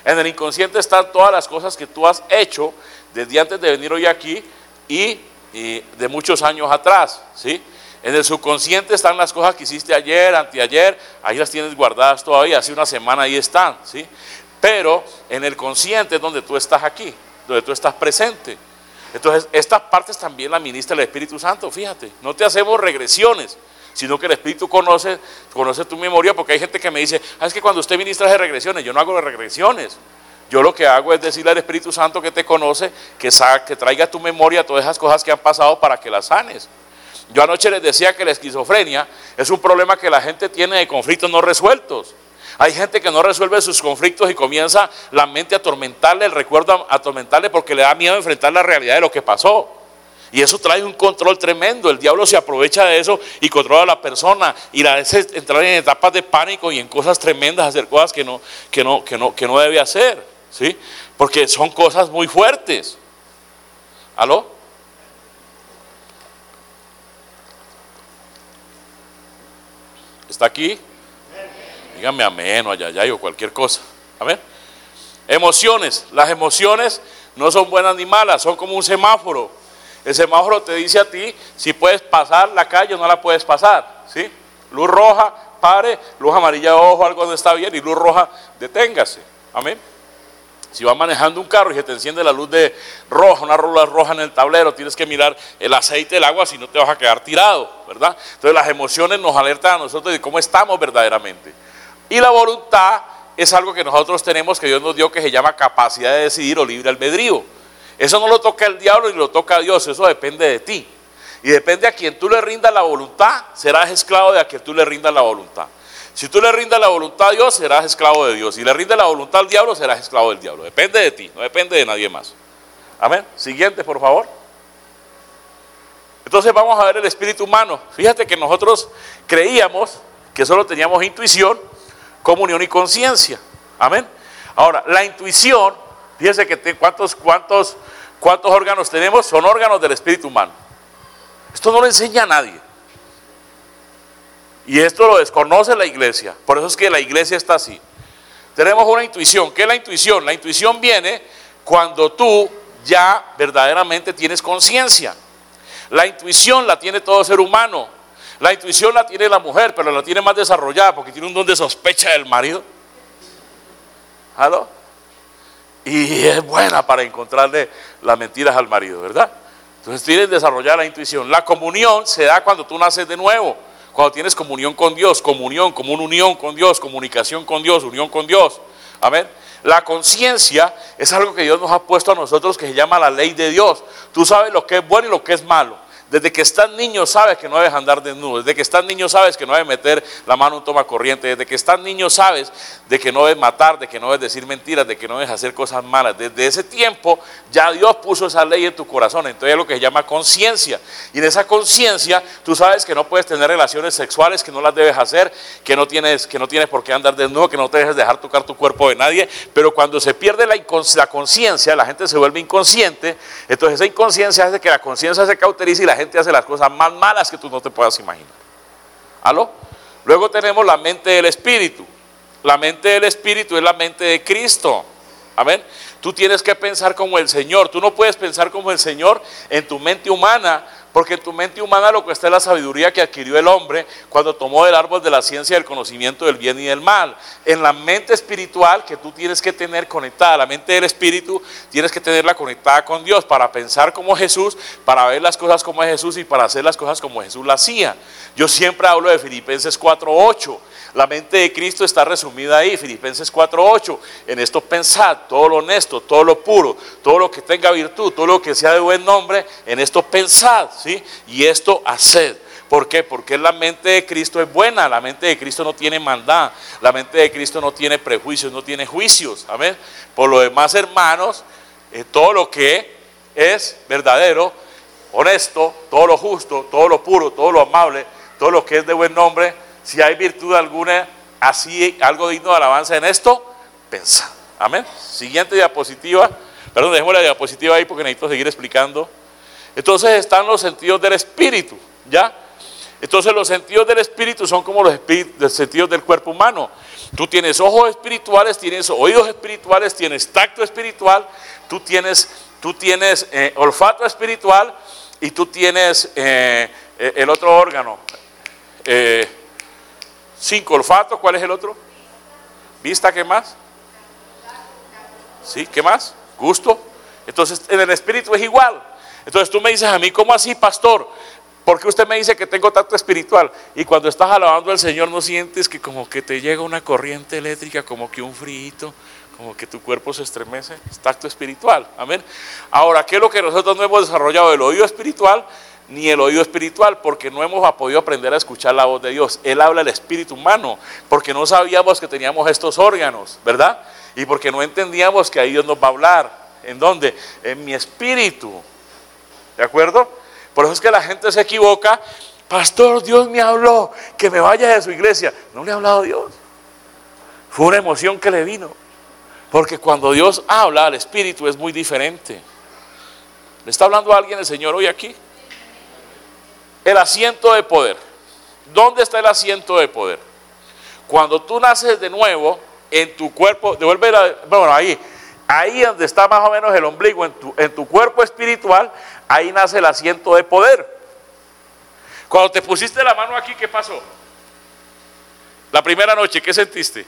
En el inconsciente están todas las cosas que tú has hecho desde antes de venir hoy aquí y, de muchos años atrás, ¿sí? En el subconsciente están las cosas que hiciste ayer, anteayer, ahí las tienes guardadas todavía, hace una semana ahí están, ¿sí? Pero en el consciente es donde tú estás aquí, donde tú estás presente. Entonces, estas partes también la ministra el Espíritu Santo, fíjate, no te hacemos regresiones sino que el Espíritu conoce, conoce tu memoria, porque hay gente que me dice, ah, es que cuando usted ministra de regresiones, yo no hago regresiones. Yo lo que hago es decirle al Espíritu Santo que te conoce, que, que traiga a tu memoria todas esas cosas que han pasado para que las sanes. Yo anoche les decía que la esquizofrenia es un problema que la gente tiene de conflictos no resueltos. Hay gente que no resuelve sus conflictos y comienza la mente a atormentarle, el recuerdo a atormentarle porque le da miedo enfrentar la realidad de lo que pasó. Y eso trae un control tremendo. El diablo se aprovecha de eso y controla a la persona y la hace entrar en etapas de pánico y en cosas tremendas, hacer que no, que no, que no, que no debe hacer. ¿sí? Porque son cosas muy fuertes. ¿Aló? ¿Está aquí? Dígame amén o allá, o cualquier cosa. Amén. Emociones. Las emociones no son buenas ni malas, son como un semáforo. El semáforo te dice a ti si puedes pasar la calle o no la puedes pasar. ¿sí? Luz roja, pare, luz amarilla, ojo, algo no está bien, y luz roja, deténgase. Amén. Si vas manejando un carro y se te enciende la luz de roja, una luz roja en el tablero, tienes que mirar el aceite del agua si no te vas a quedar tirado, ¿verdad? Entonces las emociones nos alertan a nosotros de cómo estamos verdaderamente. Y la voluntad es algo que nosotros tenemos, que Dios nos dio, que se llama capacidad de decidir o libre albedrío. Eso no lo toca el diablo ni lo toca Dios, eso depende de ti. Y depende a quien tú le rindas la voluntad, serás esclavo de a quien tú le rindas la voluntad. Si tú le rindas la voluntad a Dios, serás esclavo de Dios. Si le rindes la voluntad al diablo, serás esclavo del diablo. Depende de ti, no depende de nadie más. Amén. Siguiente, por favor. Entonces vamos a ver el espíritu humano. Fíjate que nosotros creíamos que solo teníamos intuición, comunión y conciencia. Amén. Ahora, la intuición Fíjense que cuántos, cuántos, cuántos órganos tenemos, son órganos del espíritu humano. Esto no lo enseña a nadie. Y esto lo desconoce la iglesia. Por eso es que la iglesia está así. Tenemos una intuición. ¿Qué es la intuición? La intuición viene cuando tú ya verdaderamente tienes conciencia. La intuición la tiene todo ser humano. La intuición la tiene la mujer, pero la tiene más desarrollada porque tiene un don de sospecha del marido. ¿Aló? Y es buena para encontrarle las mentiras al marido, ¿verdad? Entonces tienes que desarrollar la intuición. La comunión se da cuando tú naces de nuevo, cuando tienes comunión con Dios, comunión, como una unión con Dios, comunicación con Dios, unión con Dios. Amén. La conciencia es algo que Dios nos ha puesto a nosotros que se llama la ley de Dios. Tú sabes lo que es bueno y lo que es malo. Desde que estás niño sabes que no debes andar desnudo. Desde que estás niño sabes que no debes meter la mano en un toma corriente. Desde que estás niño sabes de que no debes matar, de que no debes decir mentiras, de que no debes hacer cosas malas. Desde ese tiempo ya Dios puso esa ley en tu corazón. Entonces es lo que se llama conciencia. Y en esa conciencia tú sabes que no puedes tener relaciones sexuales, que no las debes hacer, que no tienes, que no tienes por qué andar desnudo, que no te dejes dejar tocar tu cuerpo de nadie. Pero cuando se pierde la, la conciencia, la gente se vuelve inconsciente. Entonces esa inconsciencia hace que la conciencia se cauterice y la gente hace las cosas más malas que tú no te puedas imaginar. ¿Aló? Luego tenemos la mente del Espíritu. La mente del Espíritu es la mente de Cristo. Amén. Tú tienes que pensar como el Señor. Tú no puedes pensar como el Señor en tu mente humana, porque en tu mente humana lo que está es la sabiduría que adquirió el hombre cuando tomó el árbol de la ciencia del conocimiento del bien y del mal. En la mente espiritual que tú tienes que tener conectada, la mente del espíritu, tienes que tenerla conectada con Dios para pensar como Jesús, para ver las cosas como Jesús y para hacer las cosas como Jesús las hacía. Yo siempre hablo de Filipenses 4:8. La mente de Cristo está resumida ahí, Filipenses 4:8. En esto pensad, todo lo honesto, todo lo puro, todo lo que tenga virtud, todo lo que sea de buen nombre, en esto pensad, ¿sí? Y esto haced. ¿Por qué? Porque la mente de Cristo es buena, la mente de Cristo no tiene maldad, la mente de Cristo no tiene prejuicios, no tiene juicios. Amén. Por lo demás, hermanos, eh, todo lo que es verdadero, honesto, todo lo justo, todo lo puro, todo lo amable, todo lo que es de buen nombre, si hay virtud alguna, así algo digno de alabanza en esto, pensad. Amén. Siguiente diapositiva. Perdón, dejemos la diapositiva ahí porque necesito seguir explicando. Entonces están los sentidos del espíritu, ¿ya? Entonces los sentidos del espíritu son como los, sentidos del cuerpo humano. Tú tienes ojos espirituales, tienes oídos espirituales, tienes tacto espiritual, tú tienes, tú tienes eh, olfato espiritual y tú tienes eh, eh, el otro órgano. Cinco, olfato, ¿cuál es el otro? Vista, ¿qué más? ¿Sí? ¿Qué más? Gusto. Entonces, en el espíritu es igual. Entonces tú me dices a mí, ¿cómo así, pastor? Porque usted me dice que tengo tacto espiritual y cuando estás alabando al Señor no sientes que como que te llega una corriente eléctrica, como que un frío, como que tu cuerpo se estremece? Es tacto espiritual. Amén. Ahora, ¿qué es lo que nosotros no hemos desarrollado? El oído espiritual ni el oído espiritual, porque no hemos podido aprender a escuchar la voz de Dios. Él habla el espíritu humano, porque no sabíamos que teníamos estos órganos, ¿verdad? Y porque no entendíamos que ahí Dios nos va a hablar. ¿En dónde? En mi espíritu. ¿De acuerdo? Por eso es que la gente se equivoca. Pastor, Dios me habló que me vaya de su iglesia. No le ha hablado Dios. Fue una emoción que le vino. Porque cuando Dios habla al espíritu es muy diferente. ¿Le está hablando a alguien el Señor hoy aquí? El asiento de poder. ¿Dónde está el asiento de poder? Cuando tú naces de nuevo, en tu cuerpo, devuelve la, bueno, ahí, ahí donde está más o menos el ombligo, en tu, en tu cuerpo espiritual, ahí nace el asiento de poder. Cuando te pusiste la mano aquí, ¿qué pasó? La primera noche, ¿qué sentiste?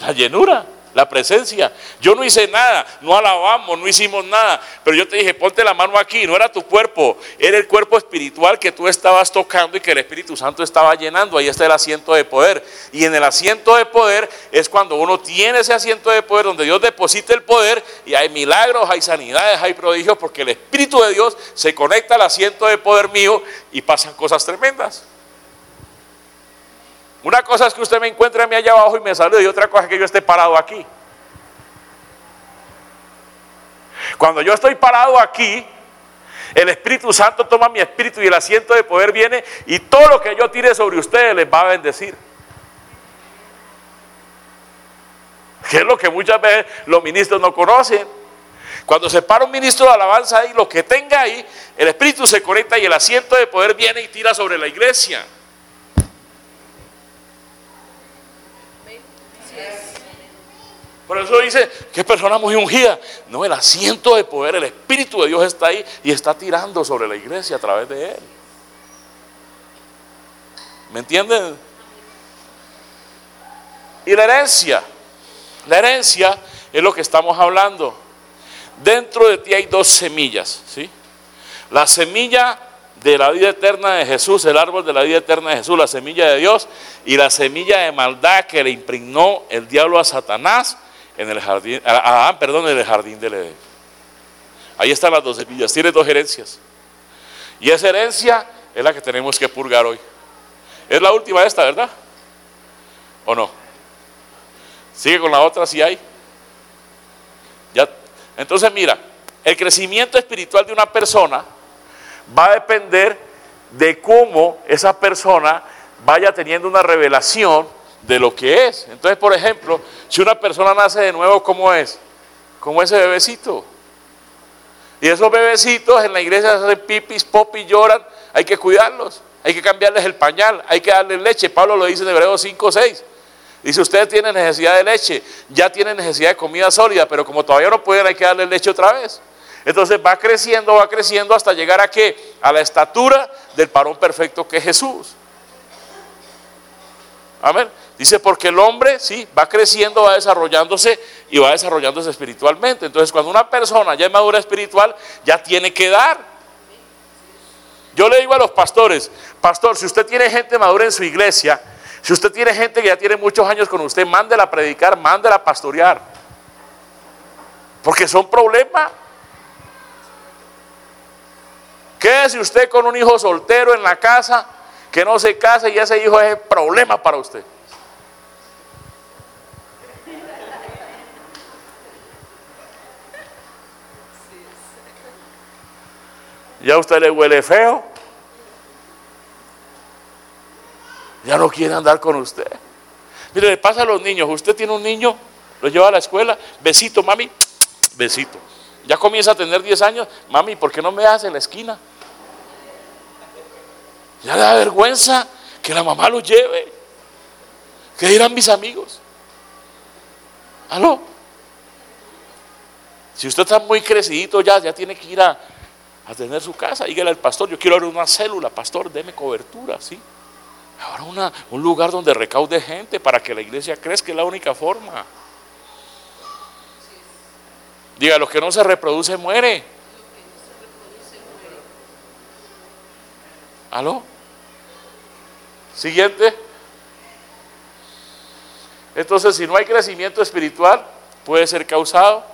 La llenura la presencia. Yo no hice nada, no alabamos, no hicimos nada, pero yo te dije, ponte la mano aquí, no era tu cuerpo, era el cuerpo espiritual que tú estabas tocando y que el Espíritu Santo estaba llenando. Ahí está el asiento de poder. Y en el asiento de poder es cuando uno tiene ese asiento de poder donde Dios deposita el poder y hay milagros, hay sanidades, hay prodigios, porque el Espíritu de Dios se conecta al asiento de poder mío y pasan cosas tremendas. Una cosa es que usted me encuentre a mí allá abajo y me salude y otra cosa es que yo esté parado aquí. Cuando yo estoy parado aquí, el Espíritu Santo toma mi espíritu y el asiento de poder viene y todo lo que yo tire sobre ustedes les va a bendecir. Que es lo que muchas veces los ministros no conocen. Cuando se para un ministro de alabanza ahí, lo que tenga ahí, el Espíritu se conecta y el asiento de poder viene y tira sobre la iglesia. Por eso dice, qué persona muy ungida. No, el asiento de poder, el Espíritu de Dios está ahí y está tirando sobre la iglesia a través de él. ¿Me entienden? Y la herencia, la herencia es lo que estamos hablando. Dentro de ti hay dos semillas, ¿sí? La semilla de la vida eterna de Jesús, el árbol de la vida eterna de Jesús, la semilla de Dios y la semilla de maldad que le impregnó el diablo a Satanás en el jardín, ah, ah, perdón, en el jardín del. Ahí están las dos semillas, tiene dos herencias. Y esa herencia es la que tenemos que purgar hoy. Es la última esta, ¿verdad? ¿O no? Sigue con la otra si hay. Ya. Entonces mira, el crecimiento espiritual de una persona va a depender de cómo esa persona vaya teniendo una revelación de lo que es. Entonces, por ejemplo, si una persona nace de nuevo, ¿cómo es? Como ese bebecito. Y esos bebecitos en la iglesia hacen pipis, popis, lloran, hay que cuidarlos, hay que cambiarles el pañal, hay que darles leche. Pablo lo dice en Hebreos 5, 6. Dice, usted tiene necesidad de leche, ya tiene necesidad de comida sólida, pero como todavía no pueden, hay que darle leche otra vez. Entonces va creciendo, va creciendo hasta llegar a qué? A la estatura del parón perfecto que es Jesús. Amén. Dice, porque el hombre, sí, va creciendo, va desarrollándose y va desarrollándose espiritualmente. Entonces, cuando una persona ya es madura espiritual, ya tiene que dar. Yo le digo a los pastores, pastor, si usted tiene gente madura en su iglesia, si usted tiene gente que ya tiene muchos años con usted, mándela a predicar, mándela a pastorear. Porque son problemas. Quédese usted con un hijo soltero en la casa que no se casa y ese hijo es problema para usted. Ya usted le huele feo. Ya no quiere andar con usted. Mire, le pasa a los niños. Usted tiene un niño, lo lleva a la escuela, besito, mami, besito. Ya comienza a tener 10 años, mami, ¿por qué no me das en la esquina? Ya le da vergüenza que la mamá lo lleve. ¿Qué dirán mis amigos? ¿Aló? Si usted está muy crecidito ya, ya tiene que ir a, a tener su casa. Dígale al pastor, yo quiero abrir una célula, pastor, deme cobertura, ¿sí? Ahora un lugar donde recaude gente para que la iglesia crezca, es la única forma. Diga, lo que no se reproduce muere. ¿Aló? Siguiente. Entonces, si no hay crecimiento espiritual, puede ser causado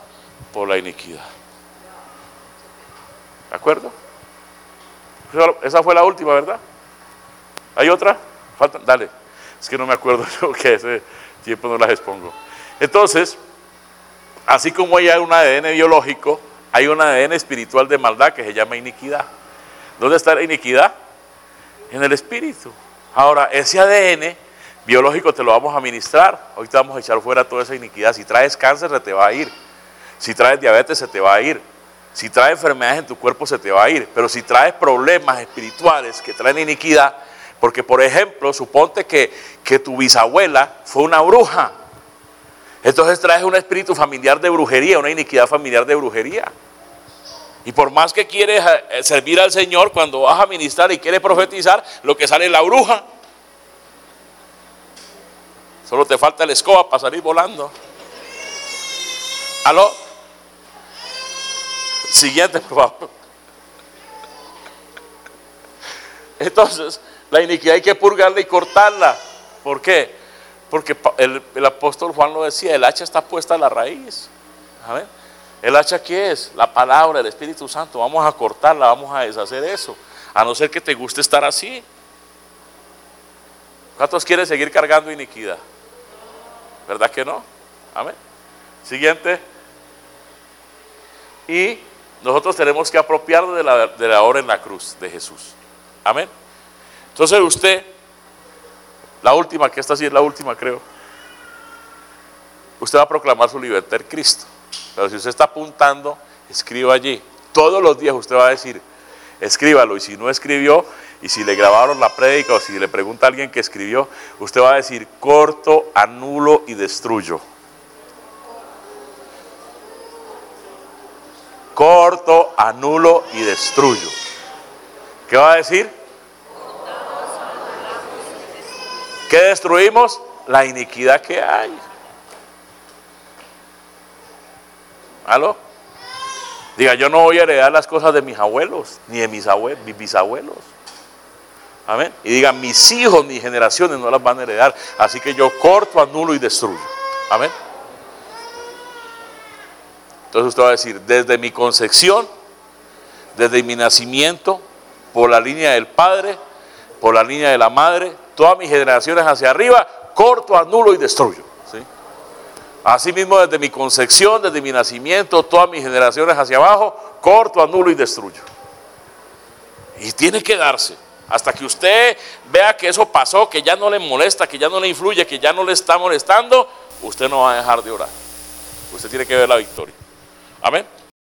por la iniquidad. ¿De acuerdo? Esa fue la última, ¿verdad? ¿Hay otra? Faltan, dale. Es que no me acuerdo yo que ese tiempo no las expongo. Entonces, así como hay un ADN biológico, hay un ADN espiritual de maldad que se llama iniquidad. ¿Dónde está la iniquidad? En el espíritu. Ahora, ese ADN biológico te lo vamos a administrar. Hoy te vamos a echar fuera toda esa iniquidad. Si traes cáncer, se te va a ir. Si traes diabetes, se te va a ir. Si traes enfermedades en tu cuerpo, se te va a ir. Pero si traes problemas espirituales que traen iniquidad, porque por ejemplo, suponte que, que tu bisabuela fue una bruja. Entonces traes un espíritu familiar de brujería, una iniquidad familiar de brujería. Y por más que quieres eh, servir al Señor, cuando vas a ministrar y quieres profetizar, lo que sale es la bruja. Solo te falta la escoba para salir volando. ¿Aló? Siguiente, por. Entonces, la iniquidad hay que purgarla y cortarla. ¿Por qué? Porque el, el apóstol Juan lo decía, el hacha está puesta a la raíz. A ver. ¿El hacha qué es? La palabra, el Espíritu Santo. Vamos a cortarla, vamos a deshacer eso. A no ser que te guste estar así. ¿Cuántos quieren seguir cargando iniquidad? ¿Verdad que no? Amén. Siguiente. Y nosotros tenemos que apropiarnos de la, de hora en la cruz de Jesús. Amén. Entonces usted, la última, que esta sí es la última creo, usted va a proclamar su libertad en Cristo. Pero si usted está apuntando, escriba allí. Todos los días usted va a decir, escríbalo. Y si no escribió, y si le grabaron la prédica, o si le pregunta a alguien que escribió, usted va a decir, corto, anulo y destruyo. Corto, anulo y destruyo. ¿Qué va a decir? ¿Qué destruimos? La iniquidad que hay. ¿Aló? Diga, yo no voy a heredar las cosas de mis abuelos, ni de mis, abuelos, mis bisabuelos. Amén. Y diga, mis hijos, mis generaciones no las van a heredar. Así que yo corto, anulo y destruyo. Amén. Entonces usted va a decir, desde mi concepción, desde mi nacimiento, por la línea del Padre, por la línea de la Madre, todas mis generaciones hacia arriba, corto, anulo y destruyo. Asimismo, desde mi concepción, desde mi nacimiento, todas mis generaciones hacia abajo, corto, anulo y destruyo. Y tiene que darse. Hasta que usted vea que eso pasó, que ya no le molesta, que ya no le influye, que ya no le está molestando, usted no va a dejar de orar. Usted tiene que ver la victoria. Amén.